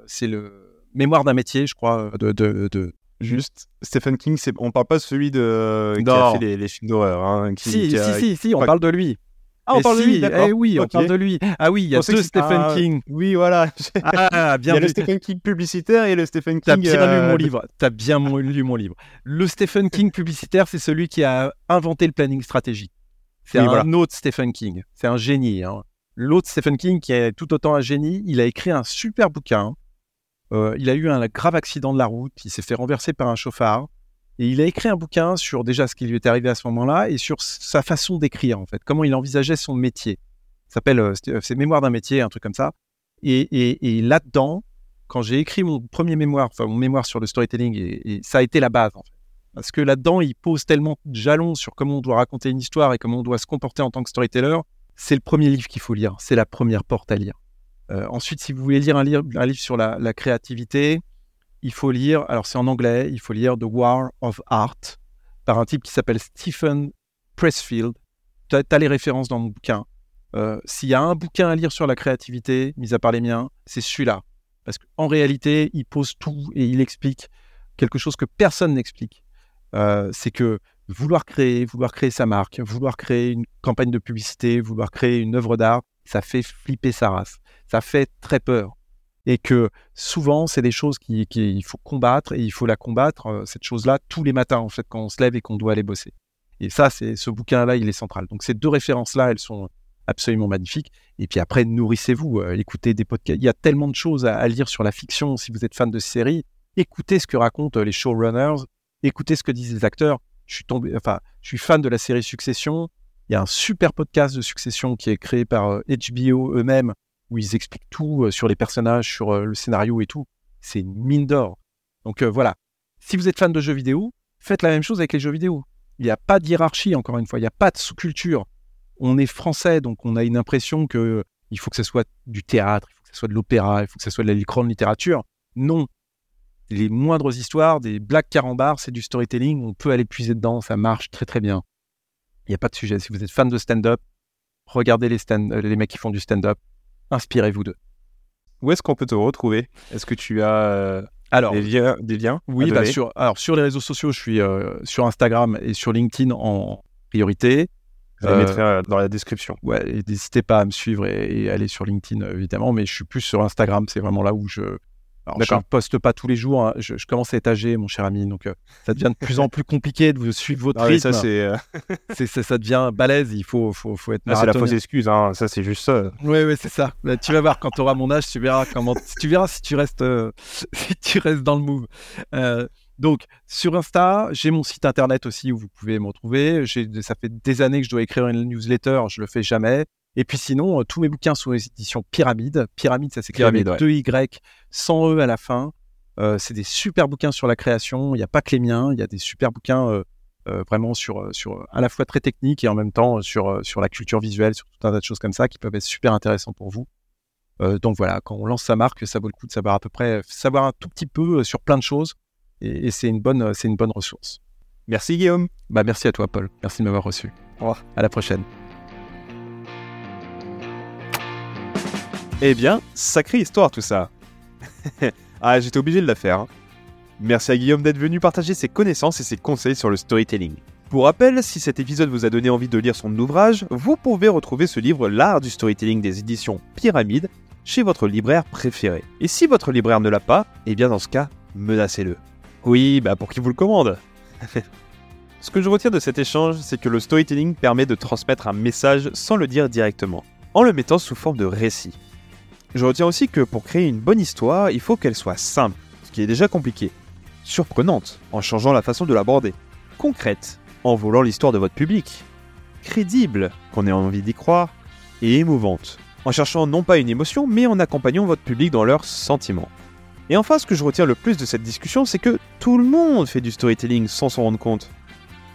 B: C'est le Mémoire d'un métier, je crois, de, de,
E: Juste, Stephen King, on parle pas de celui de qui a fait les, films d'horreur. Hein,
B: si, si, si, si, on parle de lui. Ah, on parle de lui, eh oui, on parle de lui. Ah oui, il y a deux Stephen ah, King.
E: Oui, voilà.
B: Ah, bien
E: il y a le Stephen King publicitaire et le Stephen King.
B: T'as bien lu mon livre. T'as bien lu mon livre. Le Stephen King publicitaire, c'est celui qui a inventé le planning stratégique. C'est un autre Stephen King. C'est un génie. Hein. L'autre Stephen King, qui est tout autant un génie, il a écrit un super bouquin. Euh, il a eu un grave accident de la route. Il s'est fait renverser par un chauffard. Et il a écrit un bouquin sur déjà ce qui lui est arrivé à ce moment-là et sur sa façon d'écrire, en fait, comment il envisageait son métier. Ça s'appelle euh, C'est Mémoire d'un métier, un truc comme ça. Et, là-dedans, quand j'ai écrit mon premier mémoire, enfin mon mémoire sur le storytelling, et, ça a été la base, en fait. Parce que là-dedans, il pose tellement de jalons sur comment on doit raconter une histoire et comment on doit se comporter en tant que storyteller. c'est le premier livre qu'il faut lire, c'est la première porte à lire. Euh, ensuite, si vous voulez lire un, livre, sur la, la, créativité, il faut lire, alors c'est en anglais, il faut lire The War of Art par un type qui s'appelle Stephen Pressfield. Tu as, les références dans mon bouquin. Euh, S'il y a un bouquin à lire sur la créativité, mis à part les miens, c'est celui-là. Parce qu'en réalité, il pose tout et il explique quelque chose que personne n'explique. Euh, c'est que vouloir créer, vouloir créer sa marque, vouloir créer une campagne de publicité, vouloir créer une œuvre d'art, ça fait flipper sa race. Ça fait très peur. Et que souvent, c'est des choses qu'il qui, faut combattre et il faut la combattre, euh, cette chose-là, tous les matins, en fait, quand on se lève et qu'on doit aller bosser. Et ça, c'est ce bouquin-là, il est central. Donc, ces deux références-là, elles sont absolument magnifiques. Et puis après, nourrissez-vous, euh, écoutez des podcasts. Il y a tellement de choses à, à, lire sur la fiction si vous êtes fan de séries. Écoutez ce que racontent les showrunners, écoutez ce que disent les acteurs je suis fan de la série Succession. Il y a un super podcast de Succession qui est créé par HBO euh, eux-mêmes où ils expliquent tout euh, sur les personnages, sur euh, le scénario et tout. C'est une mine d'or. Donc voilà. Si vous êtes fan de jeux vidéo, faites la même chose avec les jeux vidéo. Il n'y a pas de hiérarchie, encore une fois. Il n'y a pas de sous-culture. On est français, donc on a une impression que il faut que ce soit du théâtre, il faut que ce soit de l'opéra, il faut que ce soit de la grande littérature. Non, les moindres histoires, des blagues carambars, c'est du storytelling, on peut aller puiser dedans, ça marche très très bien. Il n'y a pas de sujet. Si vous êtes fan de stand-up, regardez les, stand les mecs qui font du stand-up, inspirez-vous d'eux.
E: Où est-ce qu'on peut te retrouver? Est-ce que tu as euh, alors, des, liens, des liens
B: Oui, bah sur, alors sur les réseaux sociaux, je suis euh, sur Instagram et sur LinkedIn en priorité.
E: Je les mettrai euh, dans la description.
B: Ouais, n'hésitez pas à me suivre et, et, aller sur LinkedIn évidemment, mais je suis plus sur Instagram, c'est vraiment là où je, alors, je ne poste pas tous les jours. Hein. Je, commence à être âgé, mon cher ami. Donc, euh, ça devient de plus en plus compliqué de vous suivre votre ah rythme.
E: ça, euh,
B: c'est... ça devient balèze. Il faut, faut, faut être
E: C'est la fausse excuse. Hein. Ça, c'est juste ça.
B: Oui, oui, c'est ça. Bah, tu vas voir quand tu auras mon âge, tu verras comment. tu verras si tu restes, euh, si tu restes dans le move. donc, sur Insta, j'ai mon site internet aussi où vous pouvez me retrouver. Ça fait des années que je dois écrire une newsletter. Je le fais jamais. Et puis sinon, euh, tous mes bouquins sont aux éditions Pyramide. Pyramide, ça s'écrit avec deux Y, sans E à la fin. Euh, c'est des super bouquins sur la création. Il n'y a pas que les miens. Il y a des super bouquins euh, vraiment sur, sur à la fois très techniques et en même temps sur, sur la culture visuelle, sur tout un tas de choses comme ça qui peuvent être super intéressants pour vous. donc voilà, quand on lance sa marque, ça vaut le coup de savoir à peu près, savoir un tout petit peu sur plein de choses. Et, c'est une bonne, une bonne ressource.
E: Merci Guillaume.
B: Bah merci à toi Paul. Merci de m'avoir reçu.
E: Au revoir.
B: À la prochaine.
E: Eh bien, sacrée histoire tout ça. ah, j'étais obligé de la faire. Hein. Merci à Guillaume d'être venu partager ses connaissances et ses conseils sur le storytelling. Pour rappel, si cet épisode vous a donné envie de lire son ouvrage, vous pouvez retrouver ce livre L'art du storytelling des éditions Pyramide chez votre libraire préféré. Et si votre libraire ne l'a pas, eh bien dans ce cas, menacez-le. Oui, bah pour qu'il vous le commande? ce que je retiens de cet échange, c'est que le storytelling permet de transmettre un message sans le dire directement, en le mettant sous forme de récit. Je retiens aussi que pour créer une bonne histoire, il faut qu'elle soit simple, ce qui est déjà compliqué. Surprenante, en changeant la façon de l'aborder. Concrète, en volant l'histoire de votre public. Crédible, qu'on ait envie d'y croire. Et émouvante, en cherchant non pas une émotion, mais en accompagnant votre public dans leurs sentiments. Et enfin, ce que je retiens le plus de cette discussion, c'est que tout le monde fait du storytelling sans s'en rendre compte.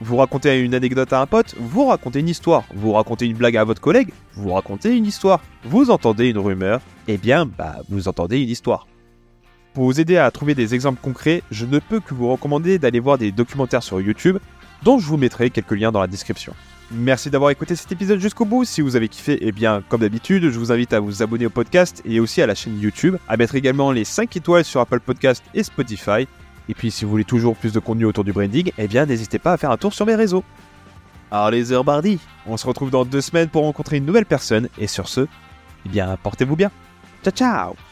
E: Vous racontez une anecdote à un pote, vous racontez une histoire. Vous racontez une blague à votre collègue, vous racontez une histoire. Vous entendez une rumeur, eh bien, bah, vous entendez une histoire. Pour vous aider à trouver des exemples concrets, je ne peux que vous recommander d'aller voir des documentaires sur YouTube, dont je vous mettrai quelques liens dans la description. Merci d'avoir écouté cet épisode jusqu'au bout. Si vous avez kiffé, eh bien, comme d'habitude, je vous invite à vous abonner au podcast et aussi à la chaîne YouTube, à mettre également les 5 étoiles sur Apple Podcast et Spotify, et puis si vous voulez toujours plus de contenu autour du branding, eh bien n'hésitez pas à faire un tour sur mes réseaux. Alors les heures Bardi, on se retrouve dans deux semaines pour rencontrer une nouvelle personne, et sur ce, eh bien portez-vous bien. Ciao ciao